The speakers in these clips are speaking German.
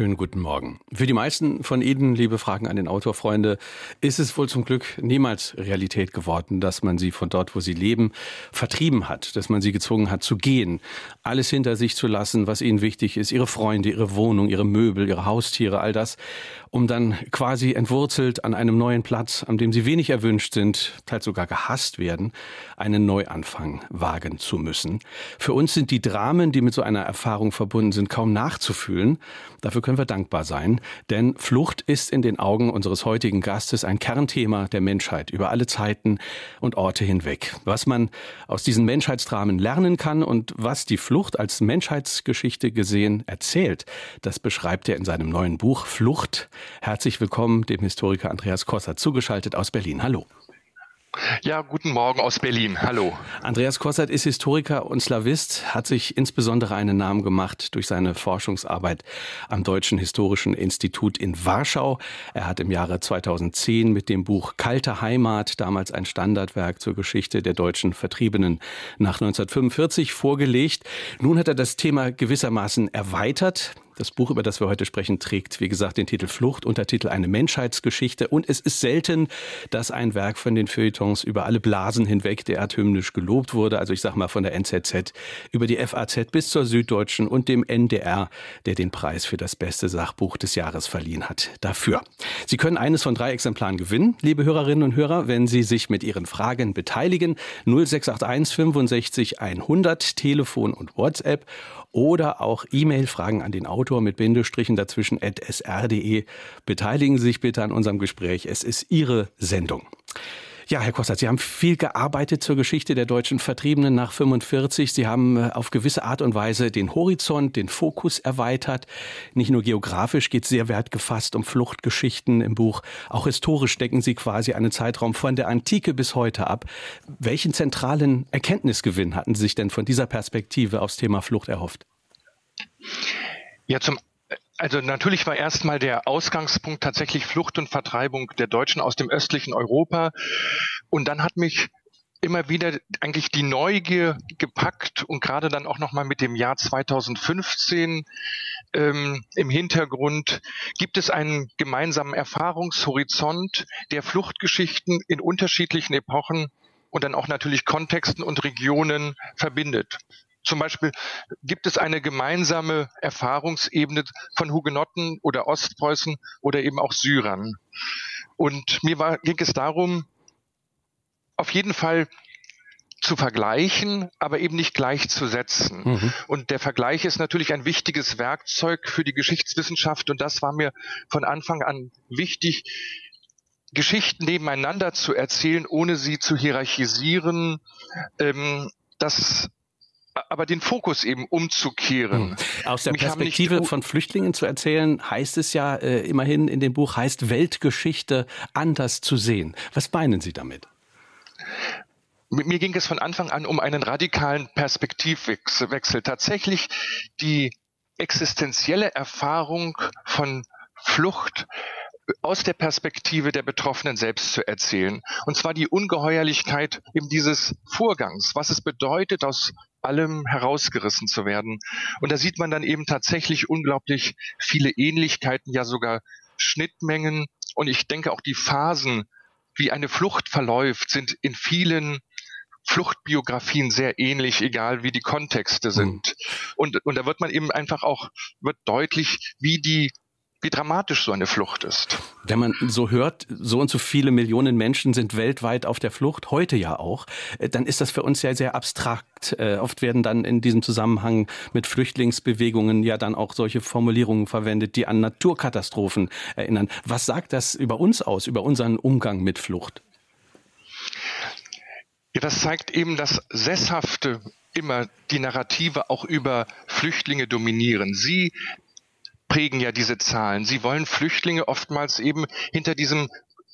Schönen guten Morgen. Für die meisten von Ihnen, liebe Fragen an den Autorfreunde, ist es wohl zum Glück niemals Realität geworden, dass man sie von dort, wo sie leben, vertrieben hat, dass man sie gezwungen hat zu gehen, alles hinter sich zu lassen, was ihnen wichtig ist, ihre Freunde, ihre Wohnung, ihre Möbel, ihre Haustiere, all das, um dann quasi entwurzelt an einem neuen Platz, an dem sie wenig erwünscht sind, teils sogar gehasst werden, einen Neuanfang wagen zu müssen. Für uns sind die Dramen, die mit so einer Erfahrung verbunden sind, kaum nachzufühlen. Dafür können wir dankbar sein, denn Flucht ist in den Augen unseres heutigen Gastes ein Kernthema der Menschheit über alle Zeiten und Orte hinweg. Was man aus diesen Menschheitsdramen lernen kann und was die Flucht als Menschheitsgeschichte gesehen erzählt, das beschreibt er in seinem neuen Buch Flucht. Herzlich willkommen dem Historiker Andreas Kosser zugeschaltet aus Berlin. Hallo. Ja, guten Morgen aus Berlin. Hallo. Andreas Kossert ist Historiker und Slavist, hat sich insbesondere einen Namen gemacht durch seine Forschungsarbeit am Deutschen Historischen Institut in Warschau. Er hat im Jahre 2010 mit dem Buch Kalte Heimat, damals ein Standardwerk zur Geschichte der deutschen Vertriebenen nach 1945 vorgelegt. Nun hat er das Thema gewissermaßen erweitert. Das Buch, über das wir heute sprechen, trägt, wie gesagt, den Titel Flucht, Untertitel Eine Menschheitsgeschichte. Und es ist selten, dass ein Werk von den Feuilletons über alle Blasen hinweg derart hymnisch gelobt wurde. Also ich sage mal von der NZZ über die FAZ bis zur Süddeutschen und dem NDR, der den Preis für das beste Sachbuch des Jahres verliehen hat. Dafür. Sie können eines von drei Exemplaren gewinnen, liebe Hörerinnen und Hörer, wenn Sie sich mit Ihren Fragen beteiligen. 0681 65 100 Telefon und WhatsApp oder auch E-Mail-Fragen an den Autor mit Bindestrichen dazwischen at sr.de. Beteiligen Sie sich bitte an unserem Gespräch. Es ist Ihre Sendung. Ja, Herr Kostert, Sie haben viel gearbeitet zur Geschichte der deutschen Vertriebenen nach 45. Sie haben äh, auf gewisse Art und Weise den Horizont, den Fokus erweitert. Nicht nur geografisch geht es sehr wertgefasst um Fluchtgeschichten im Buch. Auch historisch decken Sie quasi einen Zeitraum von der Antike bis heute ab. Welchen zentralen Erkenntnisgewinn hatten Sie sich denn von dieser Perspektive aufs Thema Flucht erhofft? Ja, zum also natürlich war erstmal der Ausgangspunkt tatsächlich Flucht und Vertreibung der Deutschen aus dem östlichen Europa. Und dann hat mich immer wieder eigentlich die Neugier gepackt und gerade dann auch nochmal mit dem Jahr 2015 ähm, im Hintergrund gibt es einen gemeinsamen Erfahrungshorizont der Fluchtgeschichten in unterschiedlichen Epochen und dann auch natürlich Kontexten und Regionen verbindet. Zum Beispiel gibt es eine gemeinsame Erfahrungsebene von Hugenotten oder Ostpreußen oder eben auch Syrern. Und mir war, ging es darum, auf jeden Fall zu vergleichen, aber eben nicht gleichzusetzen. Mhm. Und der Vergleich ist natürlich ein wichtiges Werkzeug für die Geschichtswissenschaft und das war mir von Anfang an wichtig, Geschichten nebeneinander zu erzählen, ohne sie zu hierarchisieren. Ähm, das aber den Fokus eben umzukehren. Hm. Aus der Mich Perspektive von Flüchtlingen zu erzählen, heißt es ja äh, immerhin in dem Buch, heißt Weltgeschichte anders zu sehen. Was meinen Sie damit? Mir ging es von Anfang an um einen radikalen Perspektivwechsel. Tatsächlich die existenzielle Erfahrung von Flucht aus der Perspektive der Betroffenen selbst zu erzählen. Und zwar die Ungeheuerlichkeit eben dieses Vorgangs, was es bedeutet, aus allem herausgerissen zu werden. Und da sieht man dann eben tatsächlich unglaublich viele Ähnlichkeiten, ja sogar Schnittmengen. Und ich denke auch die Phasen, wie eine Flucht verläuft, sind in vielen Fluchtbiografien sehr ähnlich, egal wie die Kontexte sind. Mhm. Und, und da wird man eben einfach auch, wird deutlich, wie die wie dramatisch so eine Flucht ist. Wenn man so hört, so und so viele Millionen Menschen sind weltweit auf der Flucht, heute ja auch, äh, dann ist das für uns ja sehr abstrakt. Äh, oft werden dann in diesem Zusammenhang mit Flüchtlingsbewegungen ja dann auch solche Formulierungen verwendet, die an Naturkatastrophen erinnern. Was sagt das über uns aus, über unseren Umgang mit Flucht? Ja, das zeigt eben, dass Sesshafte immer die Narrative auch über Flüchtlinge dominieren. Sie prägen ja diese Zahlen. Sie wollen Flüchtlinge oftmals eben hinter diesem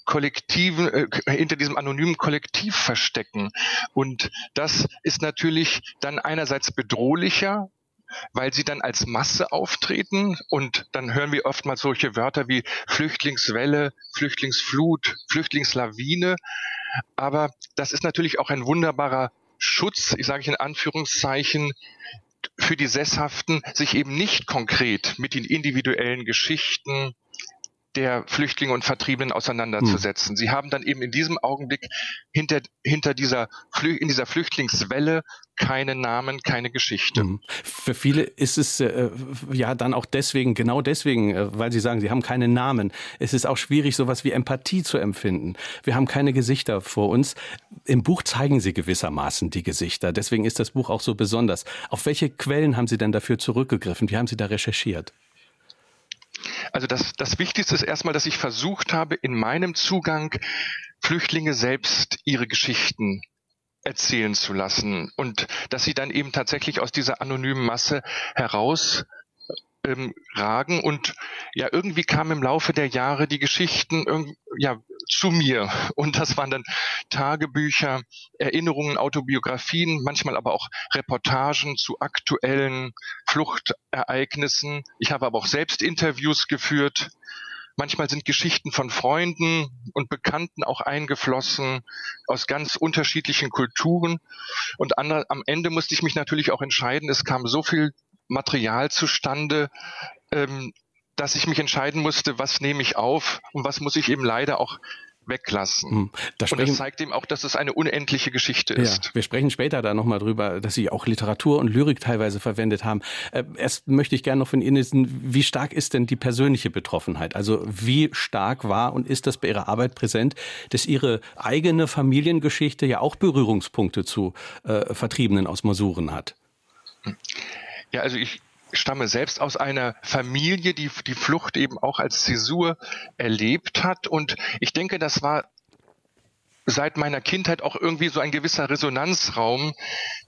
kollektiven, äh, hinter diesem anonymen Kollektiv verstecken. Und das ist natürlich dann einerseits bedrohlicher, weil sie dann als Masse auftreten und dann hören wir oftmals solche Wörter wie Flüchtlingswelle, Flüchtlingsflut, Flüchtlingslawine. Aber das ist natürlich auch ein wunderbarer Schutz, ich sage in Anführungszeichen, für die Sesshaften, sich eben nicht konkret mit den individuellen Geschichten der Flüchtlinge und Vertriebenen auseinanderzusetzen. Hm. Sie haben dann eben in diesem Augenblick hinter, hinter dieser, in dieser Flüchtlingswelle keine Namen, keine Geschichte. Hm. Für viele ist es äh, ja dann auch deswegen, genau deswegen, äh, weil Sie sagen, Sie haben keine Namen. Es ist auch schwierig, sowas wie Empathie zu empfinden. Wir haben keine Gesichter vor uns. Im Buch zeigen Sie gewissermaßen die Gesichter. Deswegen ist das Buch auch so besonders. Auf welche Quellen haben Sie denn dafür zurückgegriffen? Wie haben Sie da recherchiert? Also das, das Wichtigste ist erstmal, dass ich versucht habe, in meinem Zugang Flüchtlinge selbst ihre Geschichten erzählen zu lassen. Und dass sie dann eben tatsächlich aus dieser anonymen Masse heraus ähm, ragen und ja irgendwie kamen im Laufe der Jahre die Geschichten ja zu mir und das waren dann Tagebücher, Erinnerungen, Autobiografien, manchmal aber auch Reportagen zu aktuellen Fluchtereignissen. Ich habe aber auch selbst Interviews geführt. Manchmal sind Geschichten von Freunden und Bekannten auch eingeflossen aus ganz unterschiedlichen Kulturen. Und am Ende musste ich mich natürlich auch entscheiden. Es kam so viel Material zustande, ähm, dass ich mich entscheiden musste, was nehme ich auf und was muss ich eben leider auch weglassen. Hm. Da und das zeigt eben auch, dass es eine unendliche Geschichte ist. Ja, wir sprechen später da nochmal drüber, dass Sie auch Literatur und Lyrik teilweise verwendet haben. Äh, erst möchte ich gerne noch von Ihnen wissen, wie stark ist denn die persönliche Betroffenheit? Also wie stark war und ist das bei Ihrer Arbeit präsent, dass Ihre eigene Familiengeschichte ja auch Berührungspunkte zu äh, Vertriebenen aus Masuren hat? Hm. Ja, also ich stamme selbst aus einer Familie, die die Flucht eben auch als Zäsur erlebt hat. Und ich denke, das war seit meiner Kindheit auch irgendwie so ein gewisser Resonanzraum,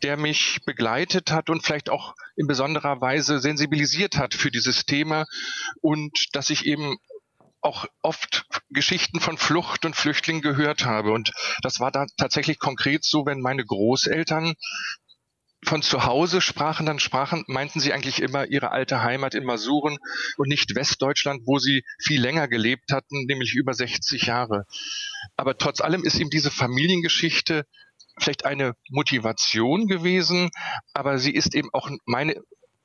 der mich begleitet hat und vielleicht auch in besonderer Weise sensibilisiert hat für dieses Thema und dass ich eben auch oft Geschichten von Flucht und Flüchtlingen gehört habe. Und das war da tatsächlich konkret so, wenn meine Großeltern von zu Hause sprachen, dann sprachen, meinten sie eigentlich immer ihre alte Heimat in Masuren und nicht Westdeutschland, wo sie viel länger gelebt hatten, nämlich über 60 Jahre. Aber trotz allem ist ihm diese Familiengeschichte vielleicht eine Motivation gewesen, aber sie ist eben auch meine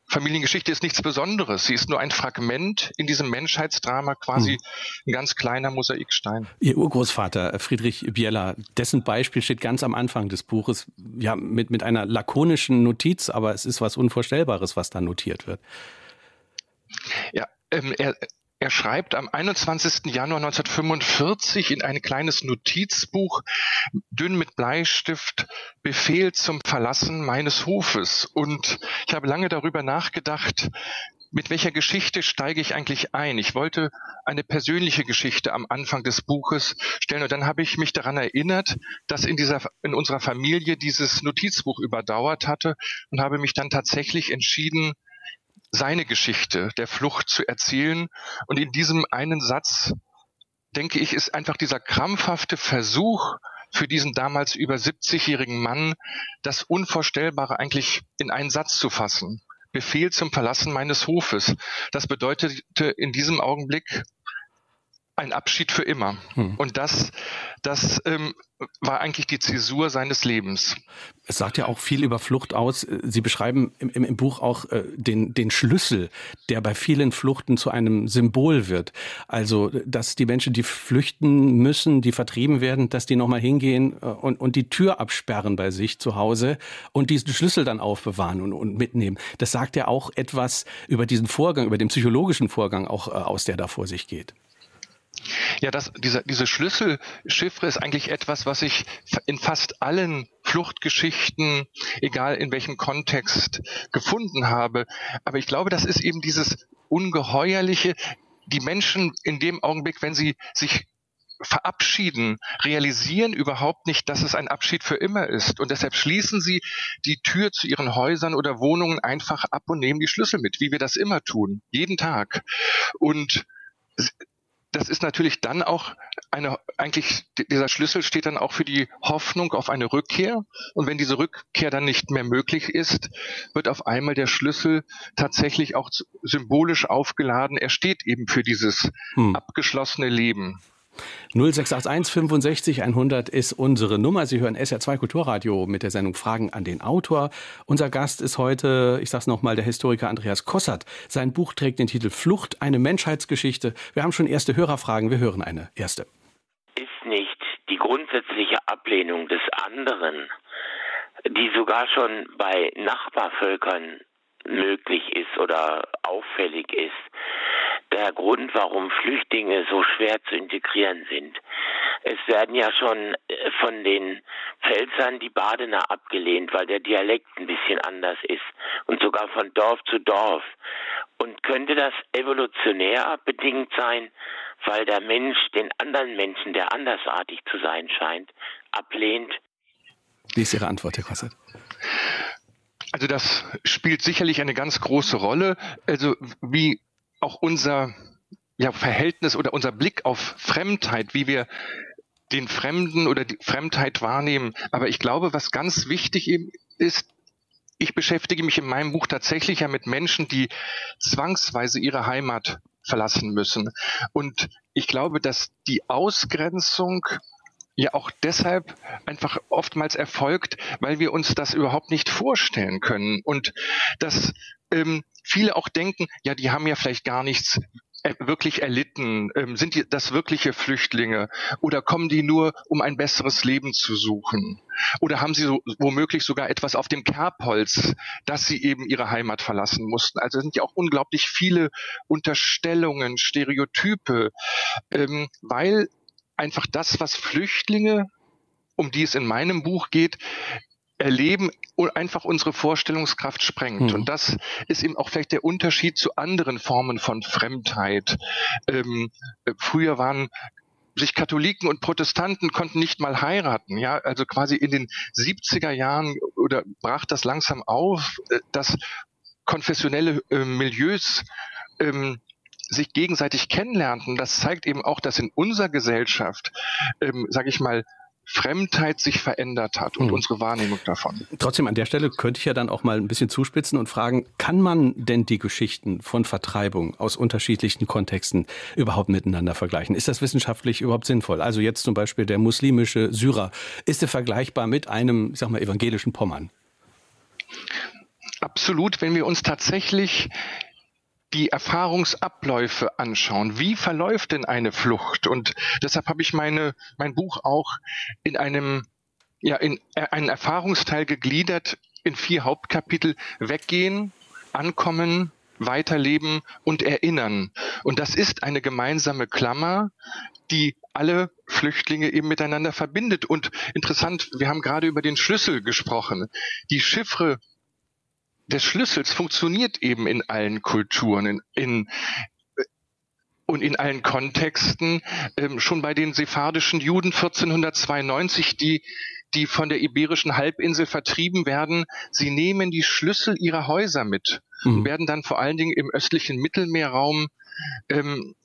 Familiengeschichte ist nichts Besonderes. Sie ist nur ein Fragment in diesem Menschheitsdrama, quasi hm. ein ganz kleiner Mosaikstein. Ihr Urgroßvater Friedrich Bieler, dessen Beispiel steht ganz am Anfang des Buches, ja, mit, mit einer lakonischen Notiz, aber es ist was Unvorstellbares, was da notiert wird. Ja, ähm, er, er schreibt am 21. Januar 1945 in ein kleines Notizbuch, dünn mit Bleistift, Befehl zum Verlassen meines Hofes. Und ich habe lange darüber nachgedacht, mit welcher Geschichte steige ich eigentlich ein? Ich wollte eine persönliche Geschichte am Anfang des Buches stellen und dann habe ich mich daran erinnert, dass in dieser, in unserer Familie dieses Notizbuch überdauert hatte und habe mich dann tatsächlich entschieden, seine Geschichte der Flucht zu erzählen. Und in diesem einen Satz, denke ich, ist einfach dieser krampfhafte Versuch für diesen damals über 70-jährigen Mann, das Unvorstellbare eigentlich in einen Satz zu fassen. Befehl zum Verlassen meines Hofes. Das bedeutete in diesem Augenblick ein Abschied für immer. Hm. Und das, das ähm, war eigentlich die Zäsur seines Lebens. Es sagt ja auch viel über Flucht aus. Sie beschreiben im, im, im Buch auch äh, den, den Schlüssel, der bei vielen Fluchten zu einem Symbol wird. Also, dass die Menschen, die flüchten müssen, die vertrieben werden, dass die nochmal hingehen äh, und, und die Tür absperren bei sich zu Hause und diesen Schlüssel dann aufbewahren und, und mitnehmen. Das sagt ja auch etwas über diesen Vorgang, über den psychologischen Vorgang auch äh, aus, der da vor sich geht. Ja, das, diese, diese Schlüsselchiffre ist eigentlich etwas, was ich in fast allen Fluchtgeschichten, egal in welchem Kontext, gefunden habe. Aber ich glaube, das ist eben dieses Ungeheuerliche. Die Menschen in dem Augenblick, wenn sie sich verabschieden, realisieren überhaupt nicht, dass es ein Abschied für immer ist. Und deshalb schließen sie die Tür zu ihren Häusern oder Wohnungen einfach ab und nehmen die Schlüssel mit, wie wir das immer tun, jeden Tag. Und das ist natürlich dann auch eine, eigentlich dieser Schlüssel steht dann auch für die Hoffnung auf eine Rückkehr. Und wenn diese Rückkehr dann nicht mehr möglich ist, wird auf einmal der Schlüssel tatsächlich auch symbolisch aufgeladen. Er steht eben für dieses hm. abgeschlossene Leben. 0681 65 100 ist unsere Nummer. Sie hören SR2 Kulturradio mit der Sendung Fragen an den Autor. Unser Gast ist heute, ich sag's nochmal, der Historiker Andreas Kossert. Sein Buch trägt den Titel Flucht, eine Menschheitsgeschichte. Wir haben schon erste Hörerfragen. Wir hören eine erste. Ist nicht die grundsätzliche Ablehnung des anderen, die sogar schon bei Nachbarvölkern möglich ist oder auffällig ist, der Grund, warum Flüchtlinge so schwer zu integrieren sind. Es werden ja schon äh, von den Pfälzern die Badener abgelehnt, weil der Dialekt ein bisschen anders ist und sogar von Dorf zu Dorf. Und könnte das evolutionär bedingt sein, weil der Mensch den anderen Menschen, der andersartig zu sein scheint, ablehnt? Wie ist Ihre Antwort, Herr Kosset? Also das spielt sicherlich eine ganz große Rolle. Also wie auch unser ja, Verhältnis oder unser Blick auf Fremdheit, wie wir den Fremden oder die Fremdheit wahrnehmen. Aber ich glaube, was ganz wichtig ist, ich beschäftige mich in meinem Buch tatsächlich ja mit Menschen, die zwangsweise ihre Heimat verlassen müssen. Und ich glaube, dass die Ausgrenzung ja auch deshalb einfach oftmals erfolgt, weil wir uns das überhaupt nicht vorstellen können. Und dass ähm, viele auch denken, ja, die haben ja vielleicht gar nichts äh, wirklich erlitten? Ähm, sind die das wirkliche Flüchtlinge? Oder kommen die nur, um ein besseres Leben zu suchen? Oder haben sie so, womöglich sogar etwas auf dem Kerbholz, dass sie eben ihre Heimat verlassen mussten? Also sind ja auch unglaublich viele Unterstellungen, Stereotype, ähm, weil einfach das, was Flüchtlinge, um die es in meinem Buch geht, erleben, einfach unsere Vorstellungskraft sprengt. Mhm. Und das ist eben auch vielleicht der Unterschied zu anderen Formen von Fremdheit. Ähm, früher waren sich Katholiken und Protestanten konnten nicht mal heiraten. Ja, also quasi in den 70er Jahren oder brach das langsam auf, äh, dass konfessionelle äh, Milieus ähm, sich gegenseitig kennenlernten. Das zeigt eben auch, dass in unserer Gesellschaft, ähm, sage ich mal, Fremdheit sich verändert hat und mhm. unsere Wahrnehmung davon. Trotzdem an der Stelle könnte ich ja dann auch mal ein bisschen zuspitzen und fragen, kann man denn die Geschichten von Vertreibung aus unterschiedlichen Kontexten überhaupt miteinander vergleichen? Ist das wissenschaftlich überhaupt sinnvoll? Also jetzt zum Beispiel der muslimische Syrer, ist er vergleichbar mit einem, ich sag mal, evangelischen Pommern? Absolut, wenn wir uns tatsächlich die Erfahrungsabläufe anschauen. Wie verläuft denn eine Flucht? Und deshalb habe ich meine, mein Buch auch in einem, ja, in einen Erfahrungsteil gegliedert in vier Hauptkapitel. Weggehen, ankommen, weiterleben und erinnern. Und das ist eine gemeinsame Klammer, die alle Flüchtlinge eben miteinander verbindet. Und interessant, wir haben gerade über den Schlüssel gesprochen. Die Chiffre des Schlüssels funktioniert eben in allen Kulturen, in, in und in allen Kontexten. Ähm, schon bei den sephardischen Juden 1492, die die von der iberischen Halbinsel vertrieben werden, sie nehmen die Schlüssel ihrer Häuser mit mhm. und werden dann vor allen Dingen im östlichen Mittelmeerraum ähm,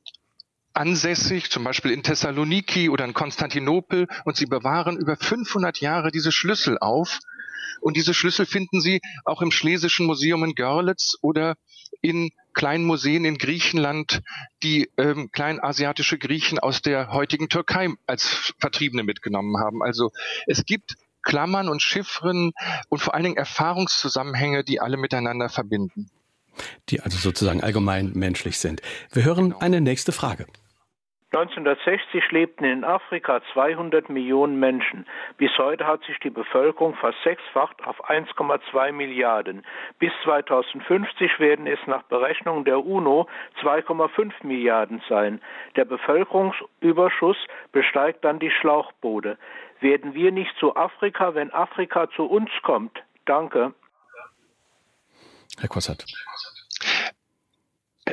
ansässig, zum Beispiel in Thessaloniki oder in Konstantinopel, und sie bewahren über 500 Jahre diese Schlüssel auf und diese Schlüssel finden Sie auch im Schlesischen Museum in Görlitz oder in kleinen Museen in Griechenland, die ähm, kleinasiatische Griechen aus der heutigen Türkei als Vertriebene mitgenommen haben. Also es gibt Klammern und Chiffren und vor allen Dingen Erfahrungszusammenhänge, die alle miteinander verbinden. Die also sozusagen allgemein menschlich sind. Wir hören genau. eine nächste Frage. 1960 lebten in Afrika 200 Millionen Menschen. Bis heute hat sich die Bevölkerung versechsfacht auf 1,2 Milliarden. Bis 2050 werden es nach Berechnungen der UNO 2,5 Milliarden sein. Der Bevölkerungsüberschuss besteigt dann die Schlauchboote. Werden wir nicht zu Afrika, wenn Afrika zu uns kommt? Danke. Herr Kossert.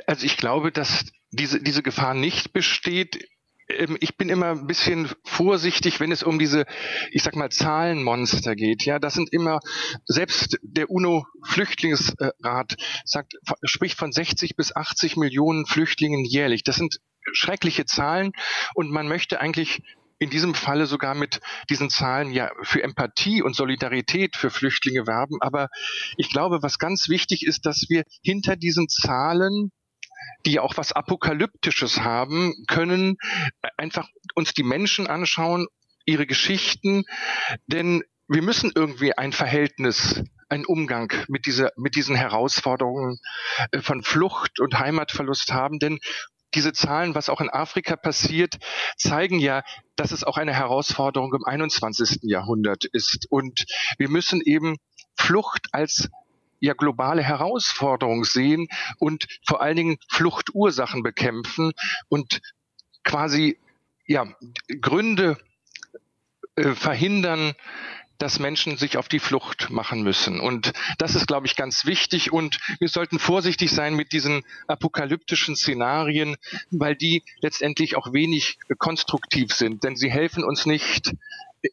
Also ich glaube, dass diese, diese Gefahr nicht besteht. Ähm, ich bin immer ein bisschen vorsichtig, wenn es um diese, ich sag mal, Zahlenmonster geht. Ja, das sind immer, selbst der UNO-Flüchtlingsrat sagt, spricht von 60 bis 80 Millionen Flüchtlingen jährlich. Das sind schreckliche Zahlen und man möchte eigentlich in diesem Falle sogar mit diesen Zahlen ja für Empathie und Solidarität für Flüchtlinge werben. Aber ich glaube, was ganz wichtig ist, dass wir hinter diesen Zahlen die auch was Apokalyptisches haben, können einfach uns die Menschen anschauen, ihre Geschichten, denn wir müssen irgendwie ein Verhältnis, einen Umgang mit dieser, mit diesen Herausforderungen äh, von Flucht und Heimatverlust haben, denn diese Zahlen, was auch in Afrika passiert, zeigen ja, dass es auch eine Herausforderung im 21. Jahrhundert ist. Und wir müssen eben Flucht als ja globale Herausforderung sehen und vor allen Dingen Fluchtursachen bekämpfen und quasi ja Gründe äh, verhindern, dass Menschen sich auf die Flucht machen müssen. Und das ist, glaube ich, ganz wichtig. Und wir sollten vorsichtig sein mit diesen apokalyptischen Szenarien, weil die letztendlich auch wenig konstruktiv sind. Denn sie helfen uns nicht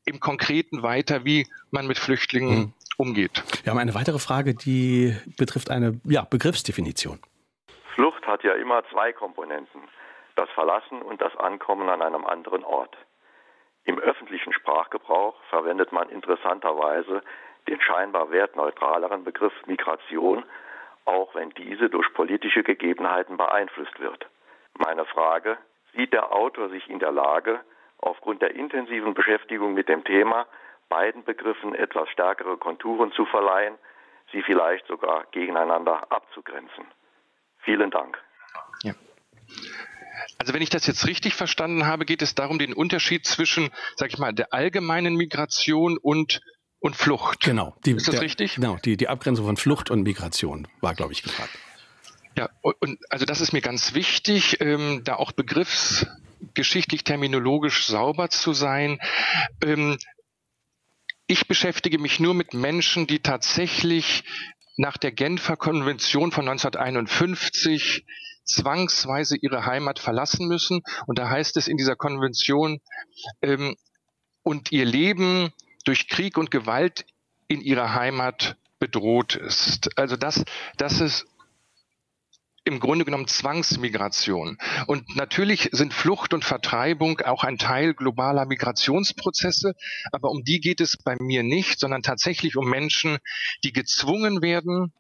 im Konkreten weiter, wie man mit Flüchtlingen mhm. Umgeht. Wir haben eine weitere Frage, die betrifft eine ja, Begriffsdefinition. Flucht hat ja immer zwei Komponenten. Das Verlassen und das Ankommen an einem anderen Ort. Im öffentlichen Sprachgebrauch verwendet man interessanterweise den scheinbar wertneutraleren Begriff Migration, auch wenn diese durch politische Gegebenheiten beeinflusst wird. Meine Frage, sieht der Autor sich in der Lage, aufgrund der intensiven Beschäftigung mit dem Thema beiden Begriffen etwas stärkere Konturen zu verleihen, sie vielleicht sogar gegeneinander abzugrenzen? Vielen Dank. Ja. Also wenn ich das jetzt richtig verstanden habe, geht es darum, den Unterschied zwischen, sag ich mal, der allgemeinen Migration und und Flucht. Genau. Die, ist das der, richtig? Genau, die, die Abgrenzung von Flucht und Migration war, glaube ich, gefragt. Ja, und also das ist mir ganz wichtig, ähm, da auch begriffsgeschichtlich terminologisch sauber zu sein. Ähm, ich beschäftige mich nur mit Menschen, die tatsächlich nach der Genfer Konvention von 1951 zwangsweise ihre Heimat verlassen müssen. Und da heißt es in dieser Konvention, ähm, und ihr Leben durch Krieg und Gewalt in ihrer Heimat bedroht ist. Also das, das ist im Grunde genommen Zwangsmigration. Und natürlich sind Flucht und Vertreibung auch ein Teil globaler Migrationsprozesse, aber um die geht es bei mir nicht, sondern tatsächlich um Menschen, die gezwungen werden,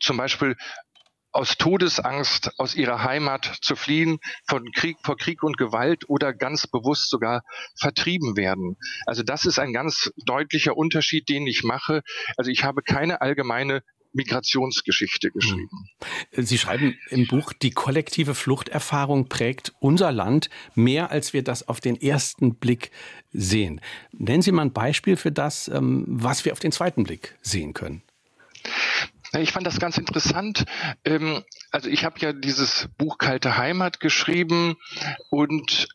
zum Beispiel aus Todesangst aus ihrer Heimat zu fliehen, von Krieg, vor Krieg und Gewalt oder ganz bewusst sogar vertrieben werden. Also das ist ein ganz deutlicher Unterschied, den ich mache. Also ich habe keine allgemeine Migrationsgeschichte geschrieben. Hm. Sie schreiben im Buch, die kollektive Fluchterfahrung prägt unser Land mehr, als wir das auf den ersten Blick sehen. Nennen Sie mal ein Beispiel für das, ähm, was wir auf den zweiten Blick sehen können. Ich fand das ganz interessant. Ähm, also ich habe ja dieses Buch Kalte Heimat geschrieben und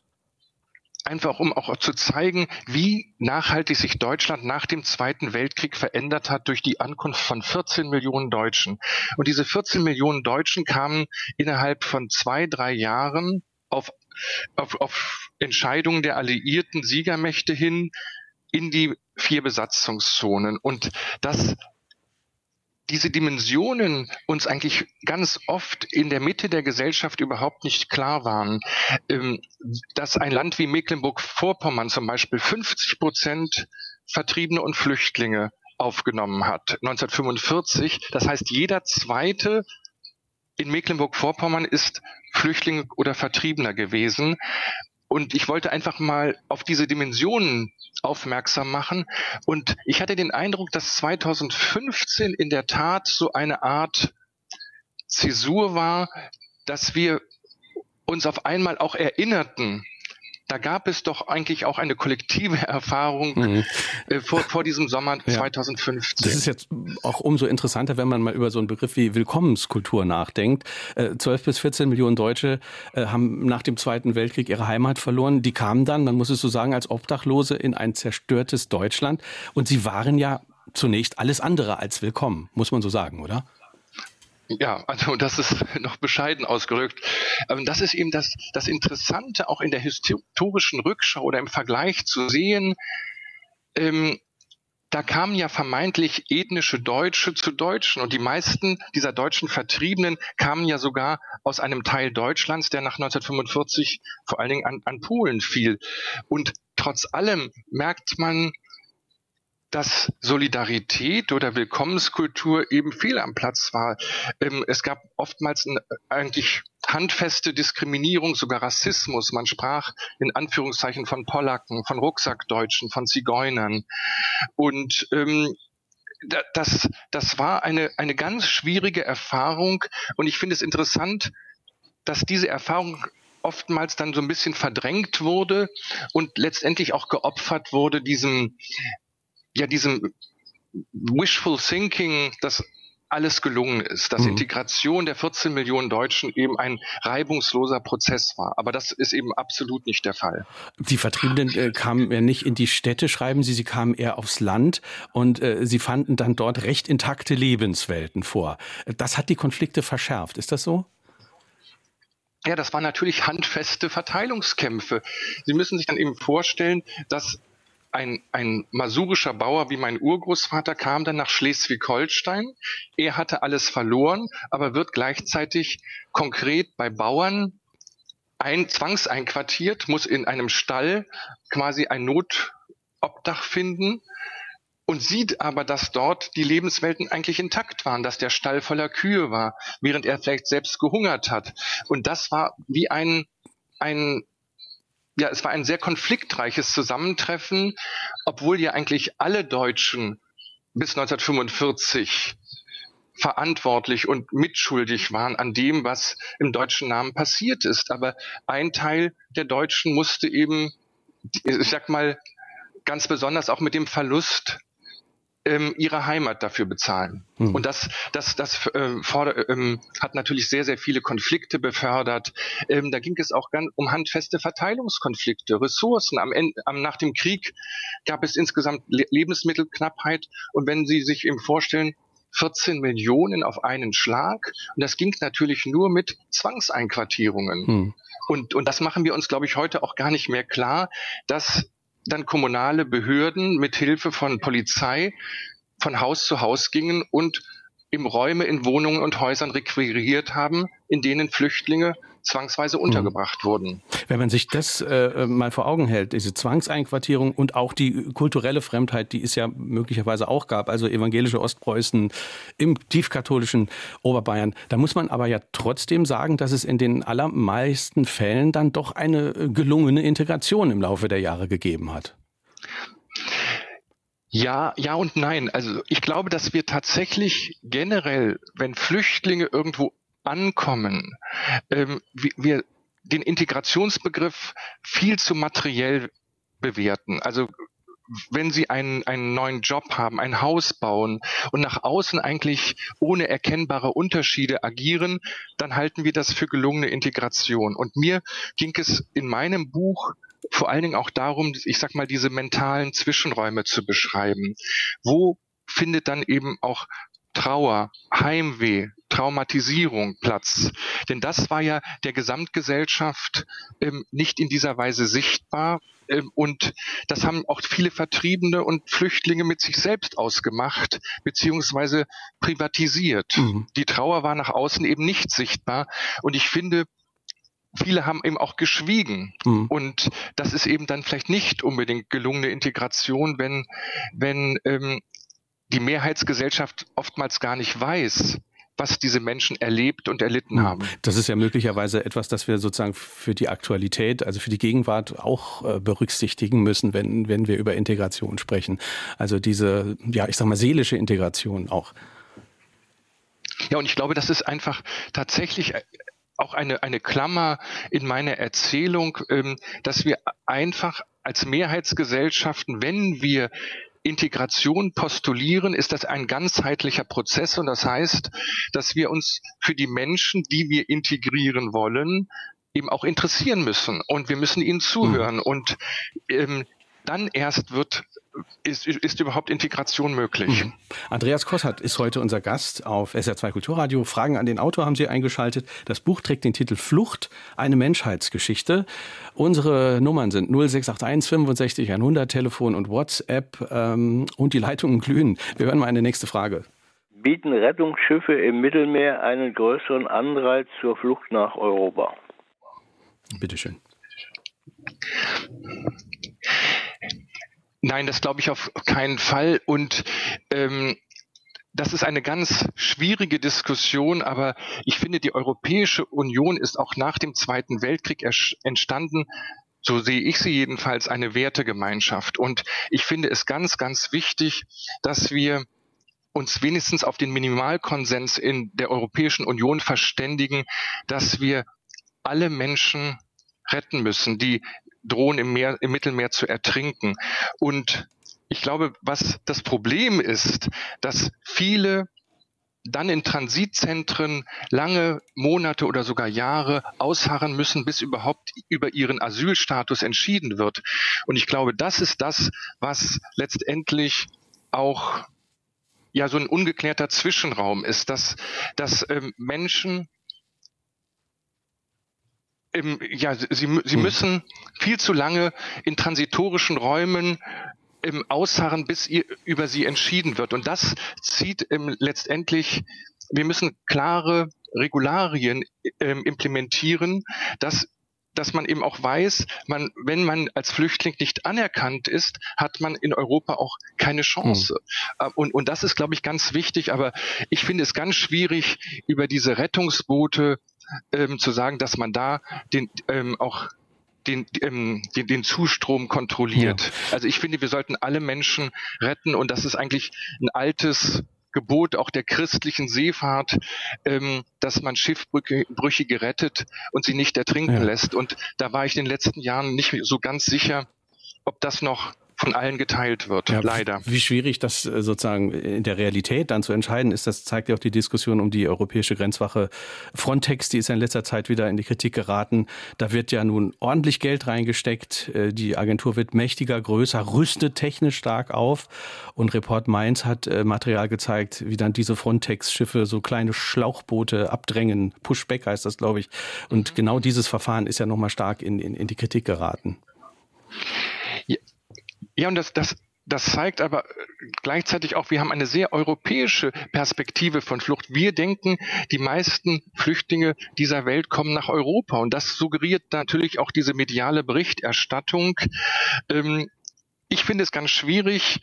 einfach um auch zu zeigen, wie nachhaltig sich Deutschland nach dem Zweiten Weltkrieg verändert hat durch die Ankunft von 14 Millionen Deutschen. Und diese 14 Millionen Deutschen kamen innerhalb von zwei, drei Jahren auf, auf, auf Entscheidungen der alliierten Siegermächte hin in die vier Besatzungszonen. Und das diese Dimensionen uns eigentlich ganz oft in der Mitte der Gesellschaft überhaupt nicht klar waren, ähm, dass ein Land wie Mecklenburg-Vorpommern zum Beispiel 50 Prozent Vertriebene und Flüchtlinge aufgenommen hat, 1945. Das heißt, jeder zweite in Mecklenburg-Vorpommern ist Flüchtling oder Vertriebener gewesen. Und ich wollte einfach mal auf diese Dimensionen aufmerksam machen. Und ich hatte den Eindruck, dass 2015 in der Tat so eine Art Zäsur war, dass wir uns auf einmal auch erinnerten, da gab es doch eigentlich auch eine kollektive Erfahrung mhm. äh, vor, vor diesem Sommer ja. 2015. Das ist jetzt auch umso interessanter, wenn man mal über so einen Begriff wie Willkommenskultur nachdenkt. Äh, 12 bis 14 Millionen Deutsche äh, haben nach dem Zweiten Weltkrieg ihre Heimat verloren. Die kamen dann, man muss es so sagen, als Obdachlose in ein zerstörtes Deutschland. Und sie waren ja zunächst alles andere als willkommen, muss man so sagen, oder? Ja, also das ist noch bescheiden ausgerückt. Ähm, das ist eben das, das Interessante, auch in der historischen Rückschau oder im Vergleich zu sehen, ähm, da kamen ja vermeintlich ethnische Deutsche zu Deutschen und die meisten dieser deutschen Vertriebenen kamen ja sogar aus einem Teil Deutschlands, der nach 1945 vor allen Dingen an, an Polen fiel. Und trotz allem merkt man, dass Solidarität oder Willkommenskultur eben fehl am Platz war. Ähm, es gab oftmals ein eigentlich handfeste Diskriminierung, sogar Rassismus. Man sprach in Anführungszeichen von Polacken, von Rucksackdeutschen, von Zigeunern. Und ähm, das, das war eine, eine ganz schwierige Erfahrung. Und ich finde es interessant, dass diese Erfahrung oftmals dann so ein bisschen verdrängt wurde und letztendlich auch geopfert wurde diesem, ja, diesem Wishful Thinking, das alles gelungen ist, dass mhm. Integration der 14 Millionen Deutschen eben ein reibungsloser Prozess war. Aber das ist eben absolut nicht der Fall. Die Vertriebenen äh, kamen ja nicht in die Städte, schreiben Sie, sie kamen eher aufs Land und äh, sie fanden dann dort recht intakte Lebenswelten vor. Das hat die Konflikte verschärft. Ist das so? Ja, das waren natürlich handfeste Verteilungskämpfe. Sie müssen sich dann eben vorstellen, dass ein, ein masurischer Bauer wie mein Urgroßvater kam dann nach Schleswig-Holstein. Er hatte alles verloren, aber wird gleichzeitig konkret bei Bauern ein, zwangseinquartiert, muss in einem Stall quasi ein Notobdach finden und sieht aber, dass dort die Lebenswelten eigentlich intakt waren, dass der Stall voller Kühe war, während er vielleicht selbst gehungert hat. Und das war wie ein, ein ja, es war ein sehr konfliktreiches Zusammentreffen, obwohl ja eigentlich alle Deutschen bis 1945 verantwortlich und mitschuldig waren an dem, was im deutschen Namen passiert ist. Aber ein Teil der Deutschen musste eben, ich sag mal, ganz besonders auch mit dem Verlust ähm, ihre Heimat dafür bezahlen. Mhm. Und das, das, das ähm, forder, ähm, hat natürlich sehr, sehr viele Konflikte befördert. Ähm, da ging es auch ganz um handfeste Verteilungskonflikte, Ressourcen. Am Ende, am, nach dem Krieg gab es insgesamt Le Lebensmittelknappheit. Und wenn Sie sich eben vorstellen, 14 Millionen auf einen Schlag. Und das ging natürlich nur mit Zwangseinquartierungen. Hm. Und, und das machen wir uns, glaube ich, heute auch gar nicht mehr klar, dass dann kommunale Behörden mit Hilfe von Polizei von Haus zu Haus gingen und im Räume in Wohnungen und Häusern requiriert haben, in denen Flüchtlinge zwangsweise mhm. untergebracht wurden. Wenn man sich das äh, mal vor Augen hält, diese Zwangseinquartierung und auch die kulturelle Fremdheit, die es ja möglicherweise auch gab, also evangelische Ostpreußen im tiefkatholischen Oberbayern, da muss man aber ja trotzdem sagen, dass es in den allermeisten Fällen dann doch eine gelungene Integration im Laufe der Jahre gegeben hat. Ja, ja und nein. Also ich glaube, dass wir tatsächlich generell, wenn Flüchtlinge irgendwo ankommen, ähm, wir den Integrationsbegriff viel zu materiell bewerten. Also wenn sie einen, einen neuen Job haben, ein Haus bauen und nach außen eigentlich ohne erkennbare Unterschiede agieren, dann halten wir das für gelungene Integration. Und mir ging es in meinem Buch vor allen Dingen auch darum, ich sag mal, diese mentalen Zwischenräume zu beschreiben. Wo findet dann eben auch Trauer, Heimweh, Traumatisierung Platz. Denn das war ja der Gesamtgesellschaft ähm, nicht in dieser Weise sichtbar. Ähm, und das haben auch viele Vertriebene und Flüchtlinge mit sich selbst ausgemacht, beziehungsweise privatisiert. Mhm. Die Trauer war nach außen eben nicht sichtbar. Und ich finde, viele haben eben auch geschwiegen. Mhm. Und das ist eben dann vielleicht nicht unbedingt gelungene Integration, wenn, wenn ähm, die Mehrheitsgesellschaft oftmals gar nicht weiß, was diese Menschen erlebt und erlitten mhm. haben. Das ist ja möglicherweise etwas, das wir sozusagen für die Aktualität, also für die Gegenwart auch äh, berücksichtigen müssen, wenn, wenn wir über Integration sprechen. Also diese, ja, ich sag mal, seelische Integration auch. Ja, und ich glaube, das ist einfach tatsächlich auch eine, eine Klammer in meiner Erzählung, ähm, dass wir einfach als Mehrheitsgesellschaften, wenn wir Integration postulieren, ist das ein ganzheitlicher Prozess. Und das heißt, dass wir uns für die Menschen, die wir integrieren wollen, eben auch interessieren müssen. Und wir müssen ihnen zuhören. Mhm. und ähm, dann erst wird ist, ist überhaupt Integration möglich? Mhm. Andreas Kossert ist heute unser Gast auf SR2 Kulturradio. Fragen an den Autor haben Sie eingeschaltet. Das Buch trägt den Titel Flucht, eine Menschheitsgeschichte. Unsere Nummern sind 0681 65 100, Telefon und WhatsApp ähm, und die Leitungen glühen. Wir hören mal eine nächste Frage. Bieten Rettungsschiffe im Mittelmeer einen größeren Anreiz zur Flucht nach Europa? Bitteschön. Nein, das glaube ich auf keinen Fall. Und ähm, das ist eine ganz schwierige Diskussion, aber ich finde, die Europäische Union ist auch nach dem Zweiten Weltkrieg entstanden, so sehe ich sie jedenfalls, eine Wertegemeinschaft. Und ich finde es ganz, ganz wichtig, dass wir uns wenigstens auf den Minimalkonsens in der Europäischen Union verständigen, dass wir alle Menschen retten müssen, die drohen im, Meer, im Mittelmeer zu ertrinken. Und ich glaube, was das Problem ist, dass viele dann in Transitzentren lange Monate oder sogar Jahre ausharren müssen, bis überhaupt über ihren Asylstatus entschieden wird. Und ich glaube, das ist das, was letztendlich auch ja so ein ungeklärter Zwischenraum ist, dass, dass ähm, Menschen im, ja, sie, sie hm. müssen viel zu lange in transitorischen Räumen im Ausharren, bis ihr, über sie entschieden wird. Und das zieht im, letztendlich, wir müssen klare Regularien ähm, implementieren, dass dass man eben auch weiß, man, wenn man als Flüchtling nicht anerkannt ist, hat man in Europa auch keine Chance. Mhm. Und, und das ist, glaube ich, ganz wichtig. Aber ich finde es ganz schwierig, über diese Rettungsboote ähm, zu sagen, dass man da den ähm, auch den, ähm, den, den Zustrom kontrolliert. Ja. Also ich finde, wir sollten alle Menschen retten und das ist eigentlich ein altes Gebot auch der christlichen Seefahrt, ähm, dass man Schiffbrüche gerettet und sie nicht ertrinken ja. lässt. Und da war ich in den letzten Jahren nicht so ganz sicher, ob das noch von allen geteilt wird, ja, leider. Wie schwierig das äh, sozusagen in der Realität dann zu entscheiden ist, das zeigt ja auch die Diskussion um die europäische Grenzwache Frontex, die ist ja in letzter Zeit wieder in die Kritik geraten. Da wird ja nun ordentlich Geld reingesteckt. Äh, die Agentur wird mächtiger, größer, rüstet technisch stark auf. Und Report Mainz hat äh, Material gezeigt, wie dann diese Frontex-Schiffe so kleine Schlauchboote abdrängen. Pushback heißt das, glaube ich. Und mhm. genau dieses Verfahren ist ja nochmal stark in, in, in die Kritik geraten. Ja, und das, das, das zeigt aber gleichzeitig auch, wir haben eine sehr europäische Perspektive von Flucht. Wir denken, die meisten Flüchtlinge dieser Welt kommen nach Europa. Und das suggeriert natürlich auch diese mediale Berichterstattung. Ähm, ich finde es ganz schwierig,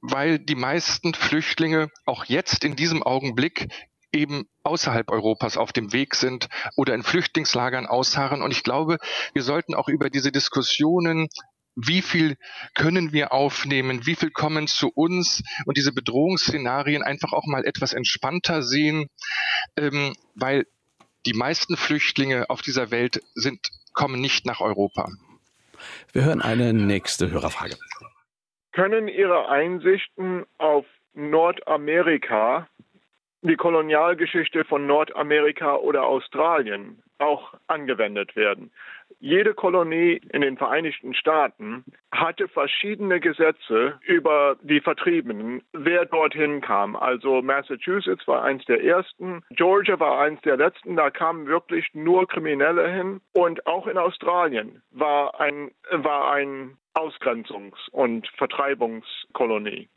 weil die meisten Flüchtlinge auch jetzt in diesem Augenblick eben außerhalb Europas auf dem Weg sind oder in Flüchtlingslagern ausharren. Und ich glaube, wir sollten auch über diese Diskussionen wie viel können wir aufnehmen, wie viel kommen zu uns und diese Bedrohungsszenarien einfach auch mal etwas entspannter sehen, ähm, weil die meisten Flüchtlinge auf dieser Welt sind, kommen nicht nach Europa. Wir hören eine nächste Hörerfrage. Können Ihre Einsichten auf Nordamerika, die Kolonialgeschichte von Nordamerika oder Australien auch angewendet werden? Jede Kolonie in den Vereinigten Staaten hatte verschiedene Gesetze über die Vertriebenen, wer dorthin kam. Also Massachusetts war eins der ersten, Georgia war eins der letzten, da kamen wirklich nur Kriminelle hin. Und auch in Australien war ein, war ein Ausgrenzungs- und Vertreibungskolonie.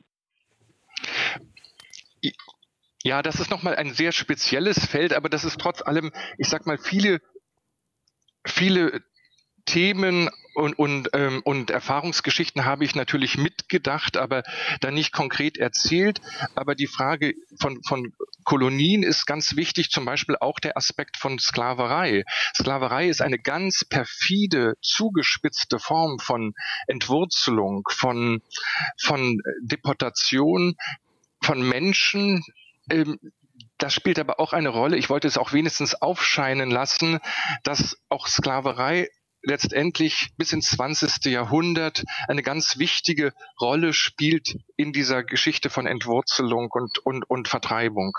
Ja, das ist nochmal ein sehr spezielles Feld, aber das ist trotz allem, ich sag mal, viele viele Themen und, und, ähm, und Erfahrungsgeschichten habe ich natürlich mitgedacht, aber dann nicht konkret erzählt. Aber die Frage von, von Kolonien ist ganz wichtig, zum Beispiel auch der Aspekt von Sklaverei. Sklaverei ist eine ganz perfide, zugespitzte Form von Entwurzelung, von, von Deportation von Menschen, ähm, das spielt aber auch eine Rolle. Ich wollte es auch wenigstens aufscheinen lassen, dass auch Sklaverei letztendlich bis ins 20. Jahrhundert eine ganz wichtige Rolle spielt in dieser Geschichte von Entwurzelung und, und, und Vertreibung.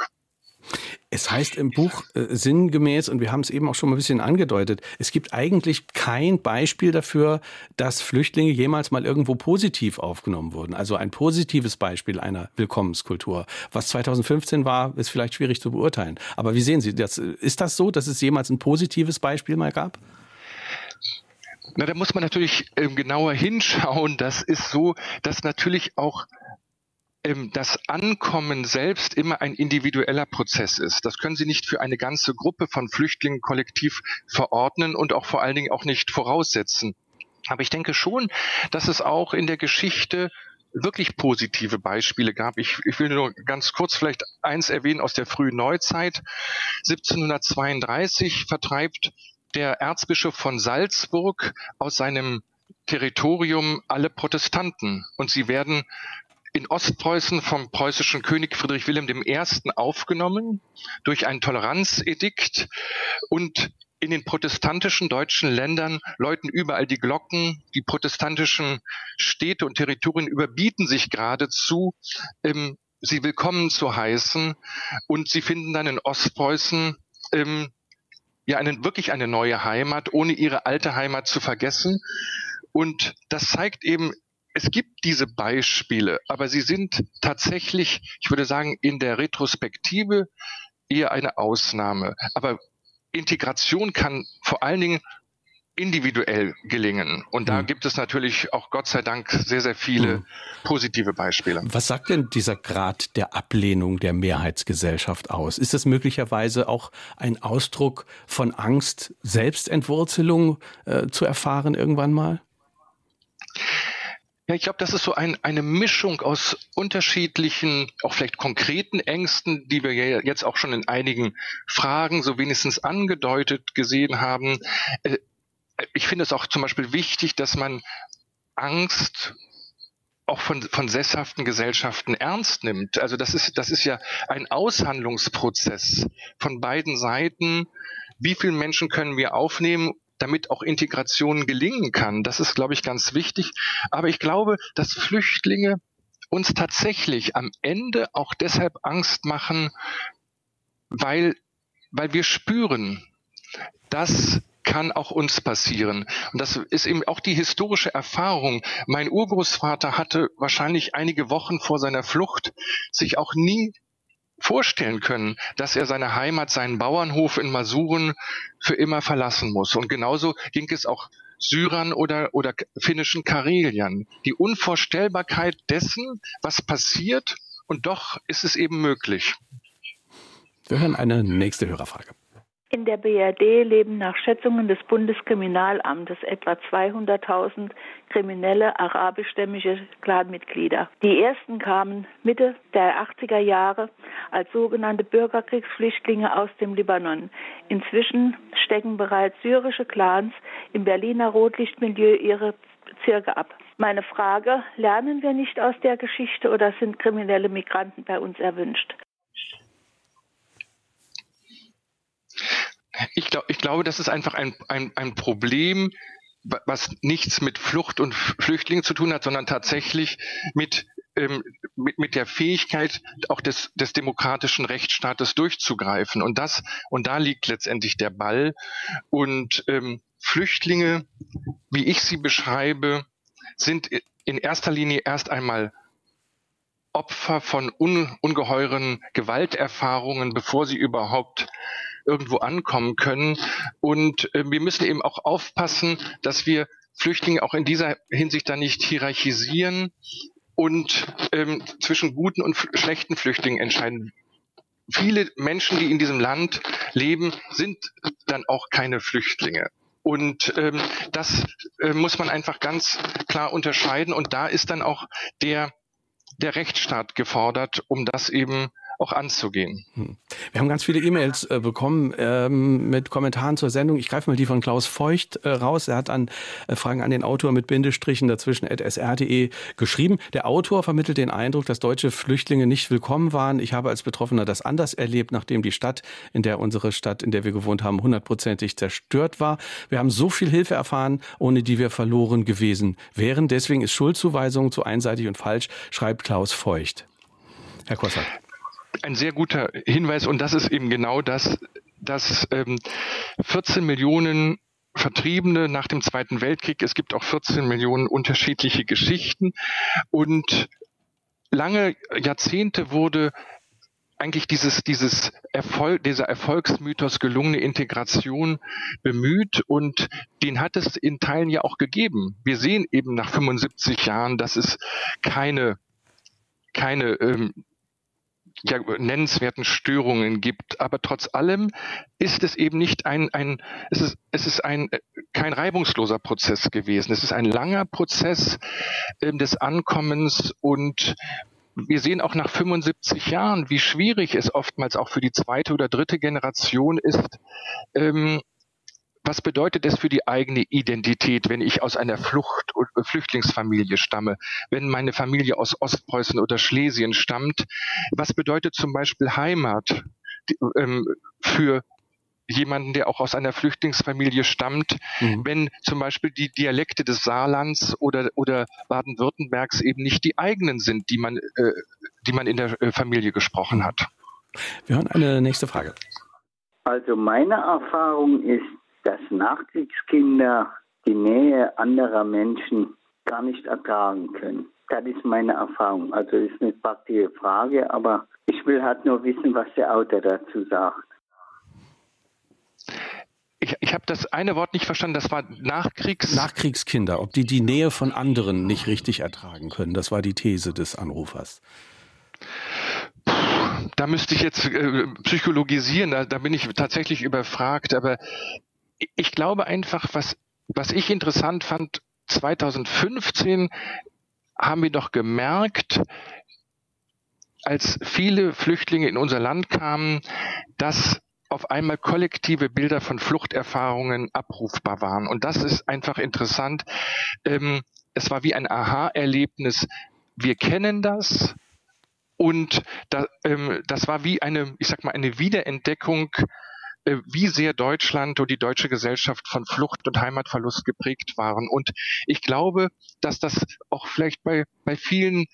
Es heißt im Buch äh, sinngemäß, und wir haben es eben auch schon mal ein bisschen angedeutet, es gibt eigentlich kein Beispiel dafür, dass Flüchtlinge jemals mal irgendwo positiv aufgenommen wurden. Also ein positives Beispiel einer Willkommenskultur. Was 2015 war, ist vielleicht schwierig zu beurteilen. Aber wie sehen Sie das? Ist das so, dass es jemals ein positives Beispiel mal gab? Na, da muss man natürlich ähm, genauer hinschauen. Das ist so, dass natürlich auch ähm, das Ankommen selbst immer ein individueller Prozess ist. Das können Sie nicht für eine ganze Gruppe von Flüchtlingen kollektiv verordnen und auch vor allen Dingen auch nicht voraussetzen. Aber ich denke schon, dass es auch in der Geschichte wirklich positive Beispiele gab. Ich, ich will nur ganz kurz vielleicht eins erwähnen aus der frühen Neuzeit. 1732 vertreibt der Erzbischof von Salzburg aus seinem Territorium alle Protestanten und sie werden in Ostpreußen vom preußischen König Friedrich Wilhelm I. aufgenommen durch ein Toleranzedikt und in den protestantischen deutschen Ländern läuten überall die Glocken. Die protestantischen Städte und Territorien überbieten sich geradezu, ähm, sie willkommen zu heißen. Und sie finden dann in Ostpreußen ähm, ja eine, wirklich eine neue Heimat, ohne ihre alte Heimat zu vergessen. Und das zeigt eben, es gibt diese Beispiele, aber sie sind tatsächlich, ich würde sagen, in der Retrospektive eher eine Ausnahme. Aber Integration kann vor allen Dingen individuell gelingen. Und da mhm. gibt es natürlich auch Gott sei Dank sehr, sehr viele mhm. positive Beispiele. Was sagt denn dieser Grad der Ablehnung der Mehrheitsgesellschaft aus? Ist das möglicherweise auch ein Ausdruck von Angst, Selbstentwurzelung äh, zu erfahren irgendwann mal? Ja, ich glaube, das ist so ein, eine Mischung aus unterschiedlichen, auch vielleicht konkreten Ängsten, die wir ja jetzt auch schon in einigen Fragen so wenigstens angedeutet gesehen haben. Ich finde es auch zum Beispiel wichtig, dass man Angst auch von, von sesshaften Gesellschaften ernst nimmt. Also das ist, das ist ja ein Aushandlungsprozess von beiden Seiten. Wie viele Menschen können wir aufnehmen damit auch Integration gelingen kann. Das ist, glaube ich, ganz wichtig. Aber ich glaube, dass Flüchtlinge uns tatsächlich am Ende auch deshalb Angst machen, weil, weil wir spüren, das kann auch uns passieren. Und das ist eben auch die historische Erfahrung. Mein Urgroßvater hatte wahrscheinlich einige Wochen vor seiner Flucht sich auch nie vorstellen können, dass er seine Heimat, seinen Bauernhof in Masuren für immer verlassen muss. Und genauso ging es auch Syrern oder, oder finnischen Kareliern. Die Unvorstellbarkeit dessen, was passiert, und doch ist es eben möglich. Wir hören eine nächste Hörerfrage. In der BRD leben nach Schätzungen des Bundeskriminalamtes etwa 200.000 kriminelle arabischstämmige Clanmitglieder. Die ersten kamen Mitte der 80er Jahre als sogenannte Bürgerkriegsflüchtlinge aus dem Libanon. Inzwischen stecken bereits syrische Clans im Berliner Rotlichtmilieu ihre Bezirke ab. Meine Frage, lernen wir nicht aus der Geschichte oder sind kriminelle Migranten bei uns erwünscht? Ich, glaub, ich glaube, das ist einfach ein, ein, ein Problem, was nichts mit Flucht und Flüchtlingen zu tun hat, sondern tatsächlich mit, ähm, mit, mit der Fähigkeit auch des, des demokratischen Rechtsstaates durchzugreifen. Und das, und da liegt letztendlich der Ball. Und ähm, Flüchtlinge, wie ich sie beschreibe, sind in erster Linie erst einmal Opfer von un, ungeheuren Gewalterfahrungen, bevor sie überhaupt irgendwo ankommen können. Und äh, wir müssen eben auch aufpassen, dass wir Flüchtlinge auch in dieser Hinsicht dann nicht hierarchisieren und ähm, zwischen guten und schlechten Flüchtlingen entscheiden. Viele Menschen, die in diesem Land leben, sind dann auch keine Flüchtlinge. Und ähm, das äh, muss man einfach ganz klar unterscheiden. Und da ist dann auch der, der Rechtsstaat gefordert, um das eben auch anzugehen. Hm. Wir haben ganz viele E-Mails äh, bekommen ähm, mit Kommentaren zur Sendung. Ich greife mal die von Klaus Feucht äh, raus. Er hat an äh, Fragen an den Autor mit Bindestrichen dazwischen at sr.de geschrieben. Der Autor vermittelt den Eindruck, dass deutsche Flüchtlinge nicht willkommen waren. Ich habe als Betroffener das anders erlebt, nachdem die Stadt, in der unsere Stadt, in der wir gewohnt haben, hundertprozentig zerstört war. Wir haben so viel Hilfe erfahren, ohne die wir verloren gewesen wären. Deswegen ist Schuldzuweisung zu einseitig und falsch, schreibt Klaus Feucht. Herr Kossert ein sehr guter Hinweis und das ist eben genau das, dass ähm, 14 Millionen Vertriebene nach dem Zweiten Weltkrieg, es gibt auch 14 Millionen unterschiedliche Geschichten und lange Jahrzehnte wurde eigentlich dieses, dieses Erfolg, dieser Erfolgsmythos gelungene Integration bemüht und den hat es in Teilen ja auch gegeben. Wir sehen eben nach 75 Jahren, dass es keine, keine ähm, ja, nennenswerten Störungen gibt. Aber trotz allem ist es eben nicht ein, ein es ist, es ist ein, kein reibungsloser Prozess gewesen. Es ist ein langer Prozess äh, des Ankommens und wir sehen auch nach 75 Jahren, wie schwierig es oftmals auch für die zweite oder dritte Generation ist, ähm, was bedeutet es für die eigene Identität, wenn ich aus einer Flucht- Flüchtlingsfamilie stamme, wenn meine Familie aus Ostpreußen oder Schlesien stammt? Was bedeutet zum Beispiel Heimat ähm, für jemanden, der auch aus einer Flüchtlingsfamilie stammt, mhm. wenn zum Beispiel die Dialekte des Saarlands oder, oder Baden-Württembergs eben nicht die eigenen sind, die man, äh, die man in der äh, Familie gesprochen hat. Wir hören eine nächste Frage. Also meine Erfahrung ist, dass Nachkriegskinder die Nähe anderer Menschen gar nicht ertragen können. Das ist meine Erfahrung. Also ist eine praktische Frage, aber ich will halt nur wissen, was der Autor dazu sagt. Ich, ich habe das eine Wort nicht verstanden, das war Nachkriegs... Nachkriegskinder, ob die die Nähe von anderen nicht richtig ertragen können. Das war die These des Anrufers. Da müsste ich jetzt äh, psychologisieren, da, da bin ich tatsächlich überfragt, aber ich glaube einfach, was, was ich interessant fand, 2015 haben wir doch gemerkt, als viele Flüchtlinge in unser Land kamen, dass auf einmal kollektive Bilder von Fluchterfahrungen abrufbar waren. Und das ist einfach interessant. Ähm, es war wie ein Aha-Erlebnis. Wir kennen das. Und ähm, das war wie eine, ich sag mal, eine Wiederentdeckung wie sehr Deutschland und die deutsche Gesellschaft von Flucht und Heimatverlust geprägt waren. Und ich glaube, dass das auch vielleicht bei, bei vielen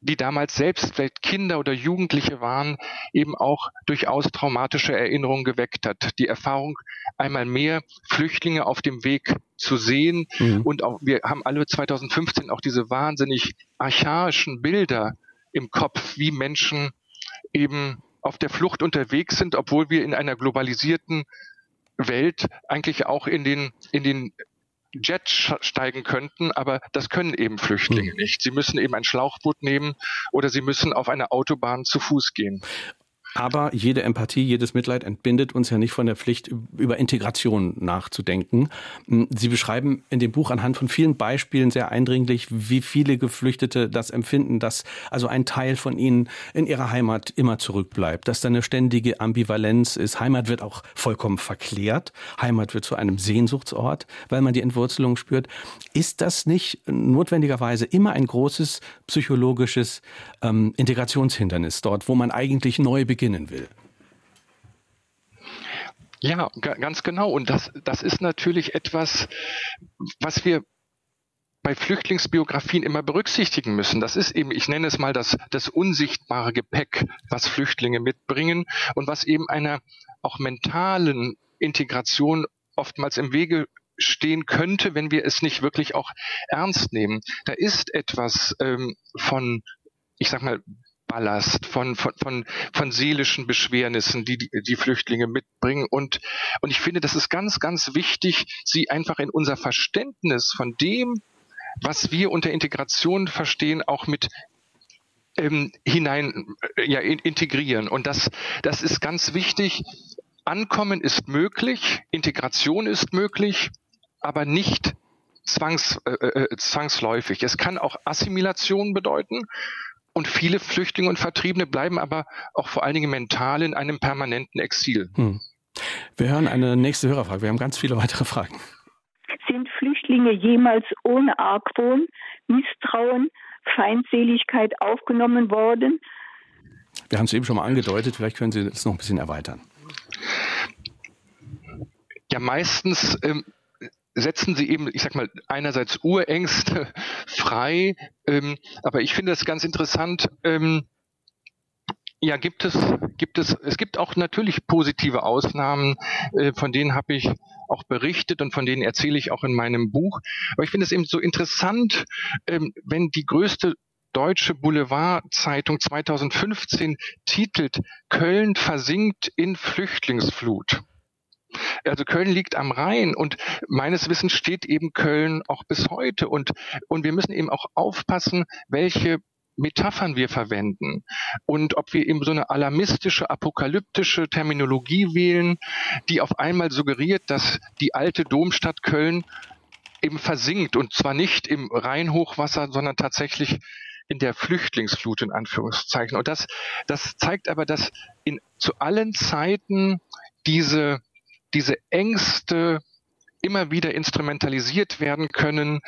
die damals selbst vielleicht Kinder oder Jugendliche waren, eben auch durchaus traumatische Erinnerungen geweckt hat. Die Erfahrung, einmal mehr Flüchtlinge auf dem Weg zu sehen. Mhm. Und auch, wir haben alle 2015 auch diese wahnsinnig archaischen Bilder im Kopf, wie Menschen eben auf der Flucht unterwegs sind, obwohl wir in einer globalisierten Welt eigentlich auch in den, in den Jet steigen könnten, aber das können eben Flüchtlinge hm. nicht. Sie müssen eben ein Schlauchboot nehmen oder sie müssen auf einer Autobahn zu Fuß gehen. Aber jede Empathie, jedes Mitleid entbindet uns ja nicht von der Pflicht, über Integration nachzudenken. Hm, Sie beschreiben in dem Buch anhand von vielen Beispielen sehr eindringlich, wie viele Geflüchtete das empfinden, dass also ein Teil von ihnen in ihrer Heimat immer zurückbleibt, dass da eine ständige Ambivalenz ist. Heimat wird auch vollkommen verklärt. Heimat wird zu einem Sehnsuchtsort, weil man die Entwurzelung spürt. Ist das nicht notwendigerweise immer ein großes psychologisches ähm, Integrationshindernis dort, wo man eigentlich neu beginnt? Beginnen will. Ja, ganz genau. Und das, das ist natürlich etwas, was wir bei Flüchtlingsbiografien immer berücksichtigen müssen. Das ist eben, ich nenne es mal das, das unsichtbare Gepäck, was Flüchtlinge mitbringen und was eben einer auch mentalen Integration oftmals im Wege stehen könnte, wenn wir es nicht wirklich auch ernst nehmen. Da ist etwas ähm, von, ich sag mal, Ballast, von, von, von, von seelischen Beschwernissen, die, die die Flüchtlinge mitbringen. Und, und ich finde, das ist ganz, ganz wichtig, sie einfach in unser Verständnis von dem, was wir unter Integration verstehen, auch mit ähm, hinein äh, ja, in, integrieren. Und das, das ist ganz wichtig. Ankommen ist möglich, Integration ist möglich, aber nicht zwangs, äh, äh, zwangsläufig. Es kann auch Assimilation bedeuten. Und viele Flüchtlinge und Vertriebene bleiben aber auch vor allen Dingen mental in einem permanenten Exil. Hm. Wir hören eine nächste Hörerfrage. Wir haben ganz viele weitere Fragen. Sind Flüchtlinge jemals ohne Argwohn, Misstrauen, Feindseligkeit aufgenommen worden? Wir haben es eben schon mal angedeutet. Vielleicht können Sie das noch ein bisschen erweitern. Ja, meistens ähm, setzen sie eben, ich sag mal, einerseits Urängste frei, ähm, aber ich finde das ganz interessant. Ähm, ja, gibt es, gibt es, es gibt auch natürlich positive Ausnahmen, äh, von denen habe ich auch berichtet und von denen erzähle ich auch in meinem Buch. Aber ich finde es eben so interessant, ähm, wenn die größte deutsche Boulevardzeitung 2015 titelt Köln versinkt in Flüchtlingsflut. Also Köln liegt am Rhein und meines Wissens steht eben Köln auch bis heute und, und wir müssen eben auch aufpassen, welche Metaphern wir verwenden und ob wir eben so eine alarmistische, apokalyptische Terminologie wählen, die auf einmal suggeriert, dass die alte Domstadt Köln eben versinkt und zwar nicht im Rheinhochwasser, sondern tatsächlich in der Flüchtlingsflut in Anführungszeichen. Und das, das zeigt aber, dass in, zu allen Zeiten diese, diese Ängste, immer wieder instrumentalisiert werden können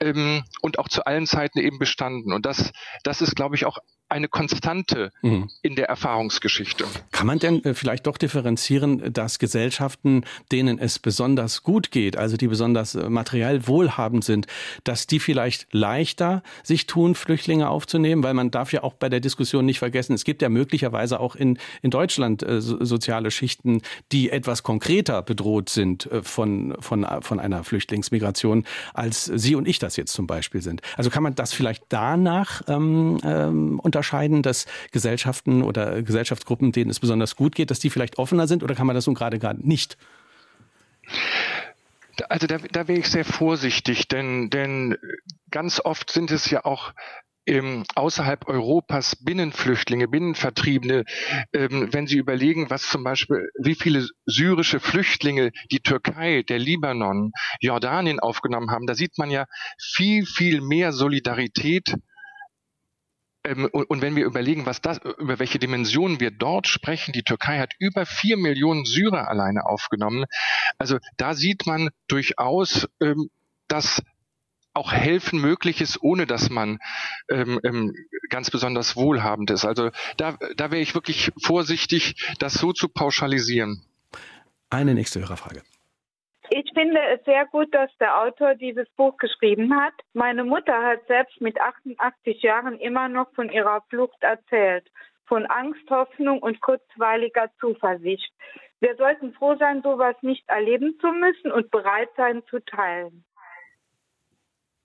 ähm, und auch zu allen Zeiten eben bestanden. Und das, das ist, glaube ich, auch eine Konstante mhm. in der Erfahrungsgeschichte. Kann man denn äh, vielleicht doch differenzieren, dass Gesellschaften, denen es besonders gut geht, also die besonders äh, materiell wohlhabend sind, dass die vielleicht leichter sich tun, Flüchtlinge aufzunehmen? Weil man darf ja auch bei der Diskussion nicht vergessen, es gibt ja möglicherweise auch in, in Deutschland äh, soziale Schichten, die etwas konkreter bedroht sind äh, von, von, von einer Flüchtlingsmigration, als Sie und ich das jetzt zum Beispiel sind. Also kann man das vielleicht danach ähm, ähm, unterscheiden, dass Gesellschaften oder Gesellschaftsgruppen, denen es besonders gut geht, dass die vielleicht offener sind oder kann man das nun gerade gerade nicht? Also da, da wäre ich sehr vorsichtig, denn, denn ganz oft sind es ja auch ähm, außerhalb Europas Binnenflüchtlinge, Binnenvertriebene, ähm, wenn Sie überlegen, was zum Beispiel, wie viele syrische Flüchtlinge die Türkei, der Libanon, Jordanien aufgenommen haben, da sieht man ja viel, viel mehr Solidarität ähm, und, und, wenn wir überlegen, was das, über welche Dimensionen wir dort sprechen, die Türkei hat über vier Millionen Syrer alleine aufgenommen. Also da sieht man durchaus, ähm, dass auch helfen möglich ist, ohne dass man ähm, ähm, ganz besonders wohlhabend ist. Also da, da wäre ich wirklich vorsichtig, das so zu pauschalisieren. Eine nächste Hörerfrage. Ich finde es sehr gut, dass der Autor dieses Buch geschrieben hat. Meine Mutter hat selbst mit 88 Jahren immer noch von ihrer Flucht erzählt, von Angst, Hoffnung und kurzweiliger Zuversicht. Wir sollten froh sein, sowas nicht erleben zu müssen und bereit sein zu teilen.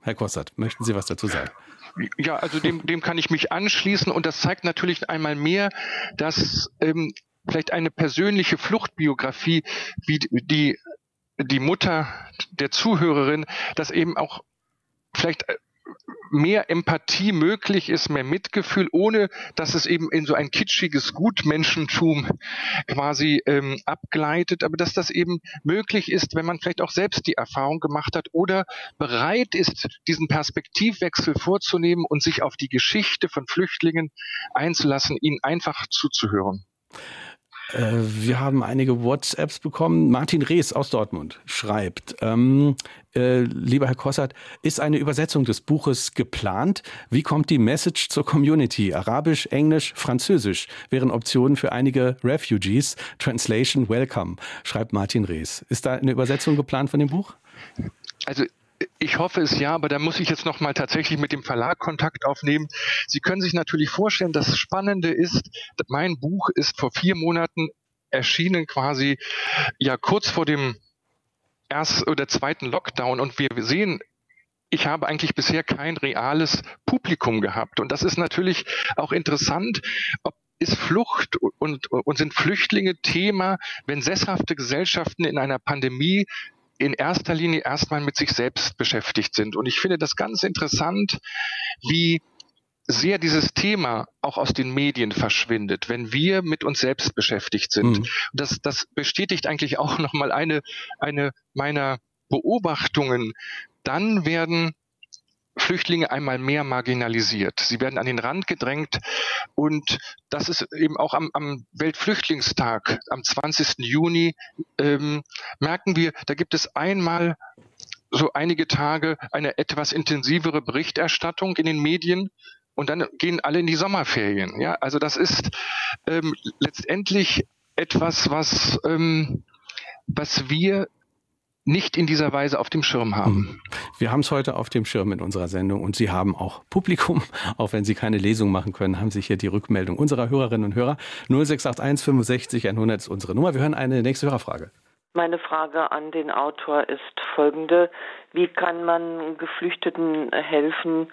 Herr Kossert, möchten Sie was dazu sagen? Ja, also dem, dem kann ich mich anschließen und das zeigt natürlich einmal mehr, dass ähm, vielleicht eine persönliche Fluchtbiografie wie die die Mutter der Zuhörerin, dass eben auch vielleicht äh, mehr Empathie möglich ist, mehr Mitgefühl, ohne dass es eben in so ein kitschiges Gutmenschentum quasi ähm, abgleitet, aber dass das eben möglich ist, wenn man vielleicht auch selbst die Erfahrung gemacht hat oder bereit ist, diesen Perspektivwechsel vorzunehmen und sich auf die Geschichte von Flüchtlingen einzulassen, ihnen einfach zuzuhören. Äh, wir haben einige WhatsApps bekommen. Martin Rees aus Dortmund schreibt, ähm, äh, lieber Herr Kossert, ist eine Übersetzung des Buches geplant? Wie kommt die Message zur Community? Arabisch, Englisch, Französisch wären Optionen für einige Refugees. Translation Welcome, schreibt Martin Rees. Ist da eine Übersetzung geplant von dem Buch? Also ich hoffe es ja, aber da muss ich jetzt noch mal tatsächlich mit dem Verlag Kontakt aufnehmen. Sie können sich natürlich vorstellen, das Spannende ist, mein Buch ist vor vier Monaten erschienen, quasi ja kurz vor dem ersten oder zweiten Lockdown und wir sehen ich habe eigentlich bisher kein reales Publikum gehabt. Und das ist natürlich auch interessant, ob ist Flucht und, und sind Flüchtlinge Thema, wenn sesshafte Gesellschaften in einer Pandemie in erster Linie erstmal mit sich selbst beschäftigt sind. Und ich finde das ganz interessant, wie sehr dieses Thema auch aus den Medien verschwindet, wenn wir mit uns selbst beschäftigt sind. Mhm. Das, das bestätigt eigentlich auch nochmal eine, eine meiner Beobachtungen. Dann werden Flüchtlinge einmal mehr marginalisiert. Sie werden an den Rand gedrängt und das ist eben auch am, am Weltflüchtlingstag am 20. Juni ähm, merken wir, da gibt es einmal so einige Tage eine etwas intensivere Berichterstattung in den Medien und dann gehen alle in die Sommerferien. Ja, also das ist ähm, letztendlich etwas, was ähm, was wir nicht in dieser Weise auf dem Schirm haben. Hm. Wir haben es heute auf dem Schirm in unserer Sendung und Sie haben auch Publikum, auch wenn Sie keine Lesung machen können, haben Sie hier die Rückmeldung unserer Hörerinnen und Hörer. 0681 65 100 ist unsere Nummer. Wir hören eine nächste Hörerfrage. Meine Frage an den Autor ist folgende. Wie kann man Geflüchteten helfen,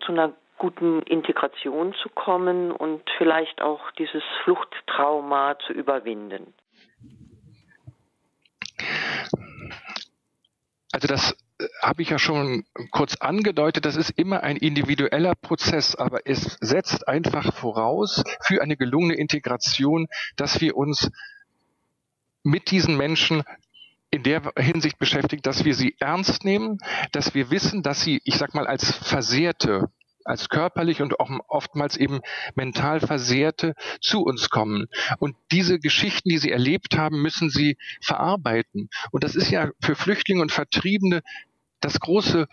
zu einer guten Integration zu kommen und vielleicht auch dieses Fluchttrauma zu überwinden? Also das habe ich ja schon kurz angedeutet, das ist immer ein individueller Prozess, aber es setzt einfach voraus für eine gelungene Integration, dass wir uns mit diesen Menschen in der Hinsicht beschäftigt, dass wir sie ernst nehmen, dass wir wissen, dass sie, ich sag mal, als Versehrte als körperlich und auch oftmals eben mental Versehrte zu uns kommen. Und diese Geschichten, die sie erlebt haben, müssen sie verarbeiten. Und das ist ja für Flüchtlinge und Vertriebene das große,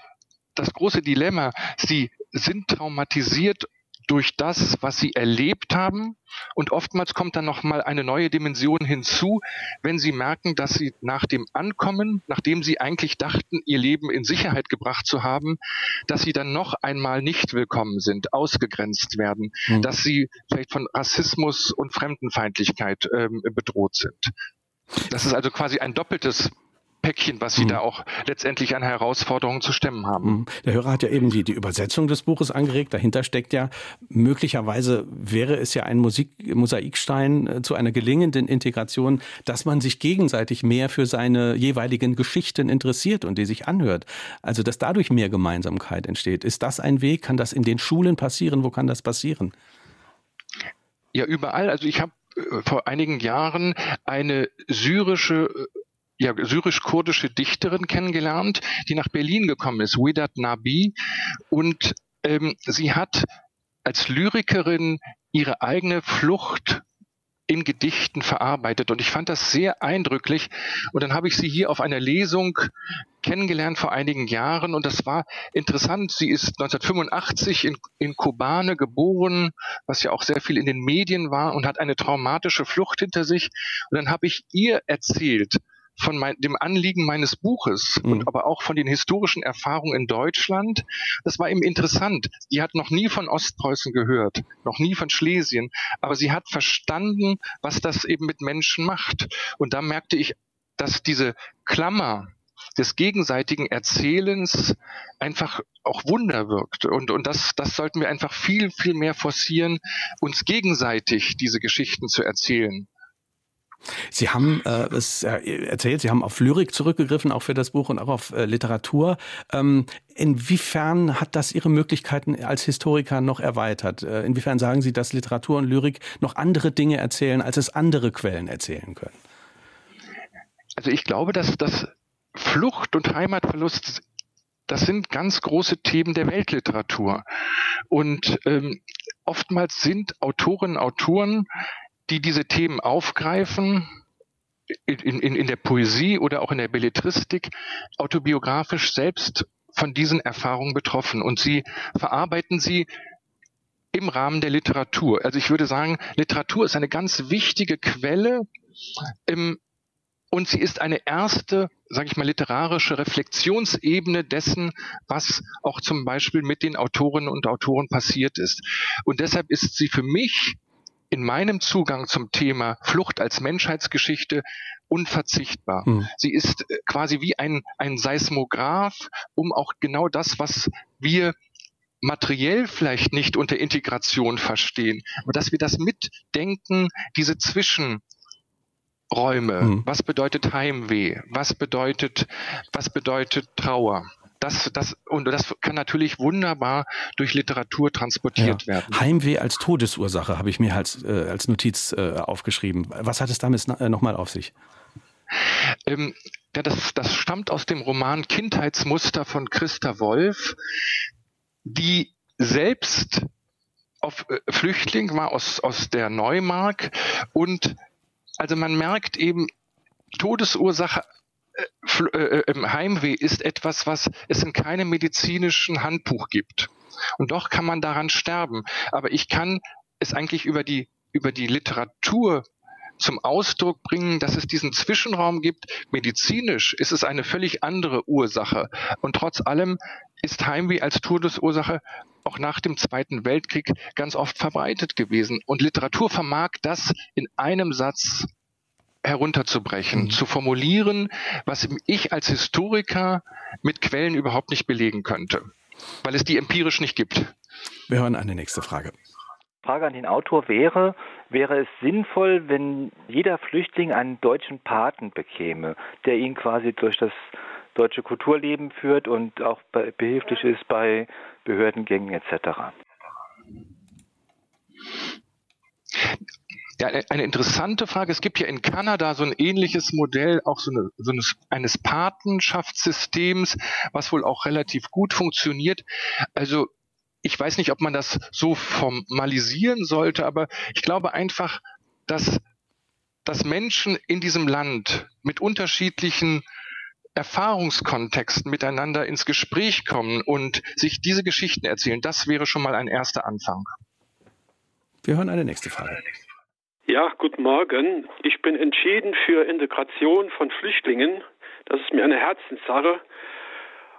das große Dilemma. Sie sind traumatisiert durch das, was sie erlebt haben. Und oftmals kommt dann noch mal eine neue Dimension hinzu, wenn sie merken, dass sie nach dem Ankommen, nachdem sie eigentlich dachten, ihr Leben in Sicherheit gebracht zu haben, dass sie dann noch einmal nicht willkommen sind, ausgegrenzt werden, mhm. dass sie vielleicht von Rassismus und Fremdenfeindlichkeit ähm, bedroht sind. Das ist also quasi ein doppeltes Päckchen, was sie mhm. da auch letztendlich an Herausforderungen zu stemmen haben. Mhm. Der Hörer hat ja eben die, die Übersetzung des Buches angeregt. Dahinter steckt ja, möglicherweise wäre es ja ein Musik, Mosaikstein äh, zu einer gelingenden Integration, dass man sich gegenseitig mehr für seine jeweiligen Geschichten interessiert und die sich anhört. Also, dass dadurch mehr Gemeinsamkeit entsteht. Ist das ein Weg? Kann das in den Schulen passieren? Wo kann das passieren? Ja, überall. Also ich habe äh, vor einigen Jahren eine syrische äh, ja, syrisch-kurdische Dichterin kennengelernt, die nach Berlin gekommen ist, Widat Nabi. Und ähm, sie hat als Lyrikerin ihre eigene Flucht in Gedichten verarbeitet. Und ich fand das sehr eindrücklich. Und dann habe ich sie hier auf einer Lesung kennengelernt vor einigen Jahren. Und das war interessant. Sie ist 1985 in, in Kobane geboren, was ja auch sehr viel in den Medien war und hat eine traumatische Flucht hinter sich. Und dann habe ich ihr erzählt, von mein, dem Anliegen meines Buches mhm. und aber auch von den historischen Erfahrungen in Deutschland. Das war eben interessant. Die hat noch nie von Ostpreußen gehört, noch nie von Schlesien, aber sie hat verstanden, was das eben mit Menschen macht. Und da merkte ich, dass diese Klammer des gegenseitigen Erzählens einfach auch Wunder wirkt. Und, und das, das sollten wir einfach viel, viel mehr forcieren, uns gegenseitig diese Geschichten zu erzählen. Sie haben äh, es äh, erzählt, Sie haben auf Lyrik zurückgegriffen, auch für das Buch und auch auf äh, Literatur. Ähm, inwiefern hat das Ihre Möglichkeiten als Historiker noch erweitert? Äh, inwiefern sagen Sie, dass Literatur und Lyrik noch andere Dinge erzählen, als es andere Quellen erzählen können? Also ich glaube, dass das Flucht und Heimatverlust das sind ganz große Themen der Weltliteratur. Und ähm, oftmals sind Autorinnen Autoren die diese Themen aufgreifen, in, in, in der Poesie oder auch in der Belletristik, autobiografisch selbst von diesen Erfahrungen betroffen und sie verarbeiten sie im Rahmen der Literatur. Also ich würde sagen, Literatur ist eine ganz wichtige Quelle im, und sie ist eine erste, sage ich mal, literarische Reflexionsebene dessen, was auch zum Beispiel mit den Autorinnen und Autoren passiert ist. Und deshalb ist sie für mich in meinem Zugang zum Thema Flucht als Menschheitsgeschichte unverzichtbar. Mhm. Sie ist äh, quasi wie ein, ein Seismograph, um auch genau das, was wir materiell vielleicht nicht unter Integration verstehen, aber dass wir das mitdenken, diese Zwischenräume. Mhm. Was bedeutet Heimweh? Was bedeutet, was bedeutet Trauer? Das, das, und das kann natürlich wunderbar durch Literatur transportiert ja. werden. Heimweh als Todesursache habe ich mir als, äh, als Notiz äh, aufgeschrieben. Was hat es damit äh, nochmal auf sich? Ähm, ja, das, das stammt aus dem Roman Kindheitsmuster von Christa Wolf, die selbst auf äh, Flüchtling war aus, aus der Neumark und also man merkt eben, Todesursache Heimweh ist etwas, was es in keinem medizinischen Handbuch gibt. Und doch kann man daran sterben. Aber ich kann es eigentlich über die, über die Literatur zum Ausdruck bringen, dass es diesen Zwischenraum gibt. Medizinisch ist es eine völlig andere Ursache. Und trotz allem ist Heimweh als Todesursache auch nach dem Zweiten Weltkrieg ganz oft verbreitet gewesen. Und Literatur vermag das in einem Satz herunterzubrechen, mhm. zu formulieren, was ich als Historiker mit Quellen überhaupt nicht belegen könnte, weil es die empirisch nicht gibt. Wir hören eine nächste Frage. Frage an den Autor wäre, wäre es sinnvoll, wenn jeder Flüchtling einen deutschen Paten bekäme, der ihn quasi durch das deutsche Kulturleben führt und auch behilflich ist bei Behördengängen etc. Ja, eine interessante Frage. Es gibt ja in Kanada so ein ähnliches Modell, auch so, eine, so eines, eines Patenschaftssystems, was wohl auch relativ gut funktioniert. Also ich weiß nicht, ob man das so formalisieren sollte, aber ich glaube einfach, dass, dass Menschen in diesem Land mit unterschiedlichen Erfahrungskontexten miteinander ins Gespräch kommen und sich diese Geschichten erzählen, das wäre schon mal ein erster Anfang. Wir hören eine nächste Frage. Ja, guten Morgen. Ich bin entschieden für Integration von Flüchtlingen. Das ist mir eine Herzenssache.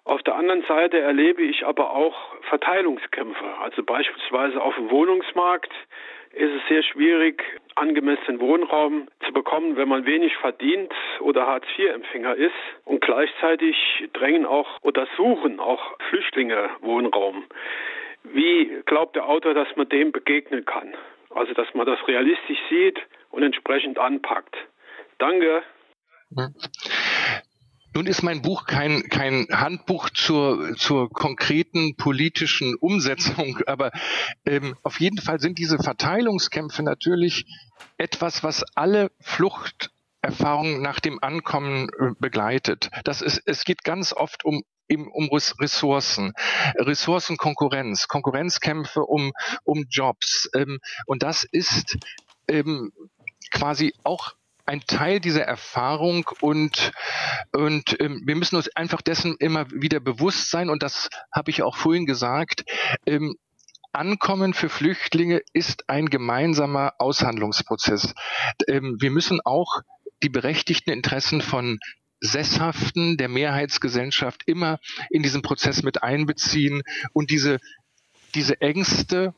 Auf der anderen Seite erlebe ich aber auch Verteilungskämpfe. Also beispielsweise auf dem Wohnungsmarkt ist es sehr schwierig, angemessenen Wohnraum zu bekommen, wenn man wenig verdient oder Hartz-IV-Empfänger ist. Und gleichzeitig drängen auch oder suchen auch Flüchtlinge Wohnraum. Wie glaubt der Autor, dass man dem begegnen kann? Also, dass man das realistisch sieht und entsprechend anpackt. Danke. Nun ist mein Buch kein, kein Handbuch zur, zur konkreten politischen Umsetzung, aber ähm, auf jeden Fall sind diese Verteilungskämpfe natürlich etwas, was alle Fluchterfahrungen nach dem Ankommen äh, begleitet. Das ist, es geht ganz oft um eben um Ressourcen, Ressourcenkonkurrenz, Konkurrenzkämpfe um, um Jobs. Ähm, und das ist ähm, quasi auch ein Teil dieser Erfahrung und, und ähm, wir müssen uns einfach dessen immer wieder bewusst sein und das habe ich auch vorhin gesagt. Ähm, Ankommen für Flüchtlinge ist ein gemeinsamer Aushandlungsprozess. Ähm, wir müssen auch die berechtigten Interessen von Sesshaften der Mehrheitsgesellschaft immer in diesen Prozess mit einbeziehen und diese, diese Ängste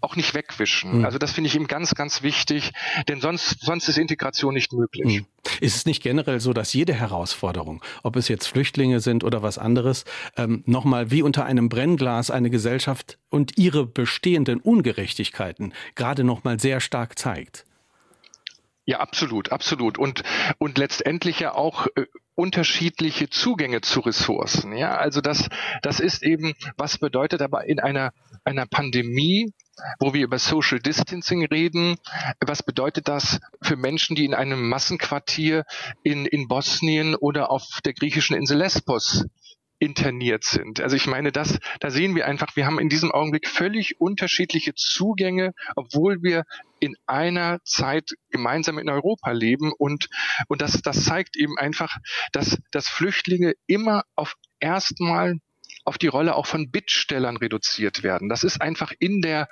auch nicht wegwischen. Mhm. Also das finde ich ihm ganz, ganz wichtig, denn sonst, sonst ist Integration nicht möglich. Mhm. Ist es nicht generell so, dass jede Herausforderung, ob es jetzt Flüchtlinge sind oder was anderes, ähm, nochmal wie unter einem Brennglas eine Gesellschaft und ihre bestehenden Ungerechtigkeiten gerade nochmal sehr stark zeigt? Ja, absolut, absolut. Und, und letztendlich ja auch äh, unterschiedliche Zugänge zu Ressourcen. Ja, also das, das ist eben, was bedeutet aber in einer, einer Pandemie, wo wir über Social Distancing reden, was bedeutet das für Menschen, die in einem Massenquartier in, in Bosnien oder auf der griechischen Insel Lesbos interniert sind. Also ich meine, das, da sehen wir einfach, wir haben in diesem Augenblick völlig unterschiedliche Zugänge, obwohl wir in einer Zeit gemeinsam in Europa leben und, und das, das zeigt eben einfach, dass, dass Flüchtlinge immer auf erstmal auf die Rolle auch von Bittstellern reduziert werden. Das ist einfach in der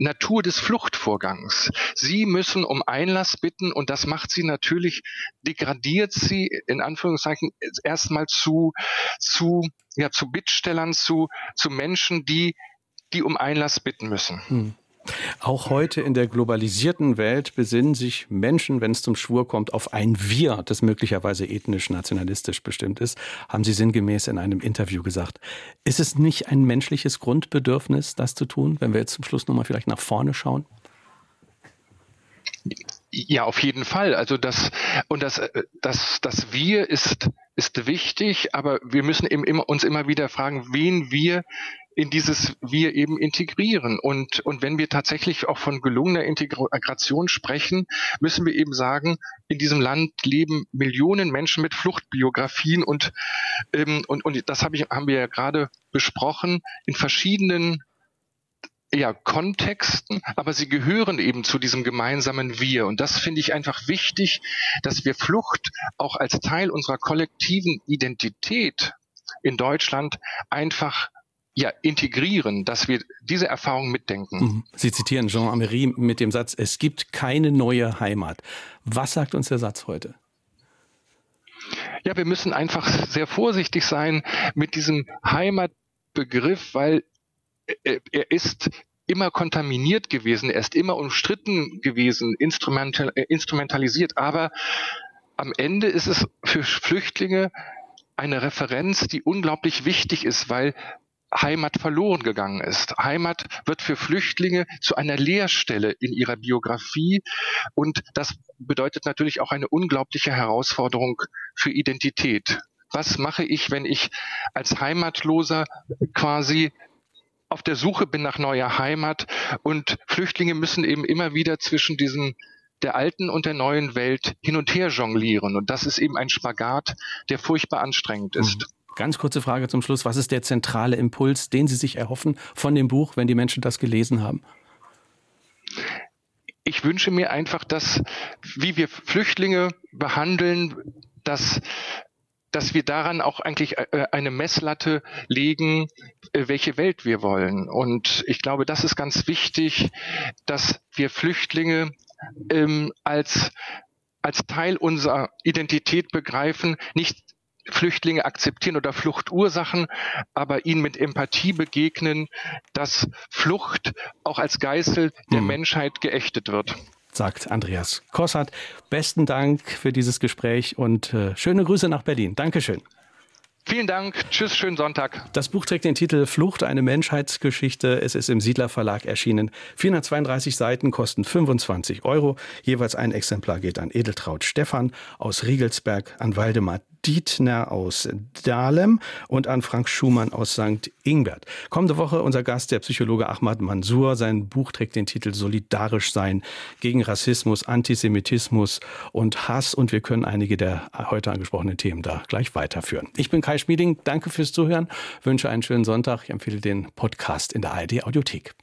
Natur des Fluchtvorgangs. Sie müssen um Einlass bitten und das macht sie natürlich, degradiert sie in Anführungszeichen erstmal zu, zu, ja, zu Bittstellern, zu, zu Menschen, die, die um Einlass bitten müssen. Hm. Auch heute in der globalisierten Welt besinnen sich Menschen, wenn es zum Schwur kommt, auf ein Wir, das möglicherweise ethnisch-nationalistisch bestimmt ist, haben Sie sinngemäß in einem Interview gesagt. Ist es nicht ein menschliches Grundbedürfnis, das zu tun, wenn wir jetzt zum Schluss nochmal vielleicht nach vorne schauen? Ja, auf jeden Fall. Also das und das das das Wir ist ist wichtig, aber wir müssen eben immer, uns immer wieder fragen, wen wir in dieses Wir eben integrieren. Und, und wenn wir tatsächlich auch von gelungener Integration sprechen, müssen wir eben sagen, in diesem Land leben Millionen Menschen mit Fluchtbiografien und, ähm, und, und das hab ich, haben wir ja gerade besprochen, in verschiedenen ja, Kontexten, aber sie gehören eben zu diesem gemeinsamen Wir. Und das finde ich einfach wichtig, dass wir Flucht auch als Teil unserer kollektiven Identität in Deutschland einfach ja, integrieren, dass wir diese Erfahrung mitdenken. Mhm. Sie zitieren Jean Amery mit dem Satz, es gibt keine neue Heimat. Was sagt uns der Satz heute? Ja, wir müssen einfach sehr vorsichtig sein mit diesem Heimatbegriff, weil er ist immer kontaminiert gewesen, er ist immer umstritten gewesen, instrumental, äh, instrumentalisiert, aber am Ende ist es für Flüchtlinge eine Referenz, die unglaublich wichtig ist, weil Heimat verloren gegangen ist. Heimat wird für Flüchtlinge zu einer Leerstelle in ihrer Biografie und das bedeutet natürlich auch eine unglaubliche Herausforderung für Identität. was mache ich, wenn ich als Heimatloser quasi auf der Suche bin nach neuer Heimat und Flüchtlinge müssen eben immer wieder zwischen diesen der alten und der neuen Welt hin und her jonglieren. Und das ist eben ein Spagat, der furchtbar anstrengend ist. Mhm. Ganz kurze Frage zum Schluss. Was ist der zentrale Impuls, den Sie sich erhoffen von dem Buch, wenn die Menschen das gelesen haben? Ich wünsche mir einfach, dass, wie wir Flüchtlinge behandeln, dass dass wir daran auch eigentlich äh, eine Messlatte legen, äh, welche Welt wir wollen. Und ich glaube, das ist ganz wichtig, dass wir Flüchtlinge ähm, als, als Teil unserer Identität begreifen, nicht Flüchtlinge akzeptieren oder Fluchtursachen, aber ihnen mit Empathie begegnen, dass Flucht auch als Geißel der mhm. Menschheit geächtet wird sagt Andreas Kossert. Besten Dank für dieses Gespräch und äh, schöne Grüße nach Berlin. Dankeschön. Vielen Dank. Tschüss, schönen Sonntag. Das Buch trägt den Titel Flucht, eine Menschheitsgeschichte. Es ist im Siedler Verlag erschienen. 432 Seiten kosten 25 Euro. Jeweils ein Exemplar geht an Edeltraut Stefan aus Riegelsberg, an Waldemar Dietner aus Dahlem und an Frank Schumann aus St. Ingbert. Kommende Woche unser Gast, der Psychologe Ahmad Mansour. Sein Buch trägt den Titel Solidarisch sein gegen Rassismus, Antisemitismus und Hass. Und wir können einige der heute angesprochenen Themen da gleich weiterführen. Ich bin Kai Schmieding. Danke fürs Zuhören. Wünsche einen schönen Sonntag. Ich empfehle den Podcast in der ARD Audiothek.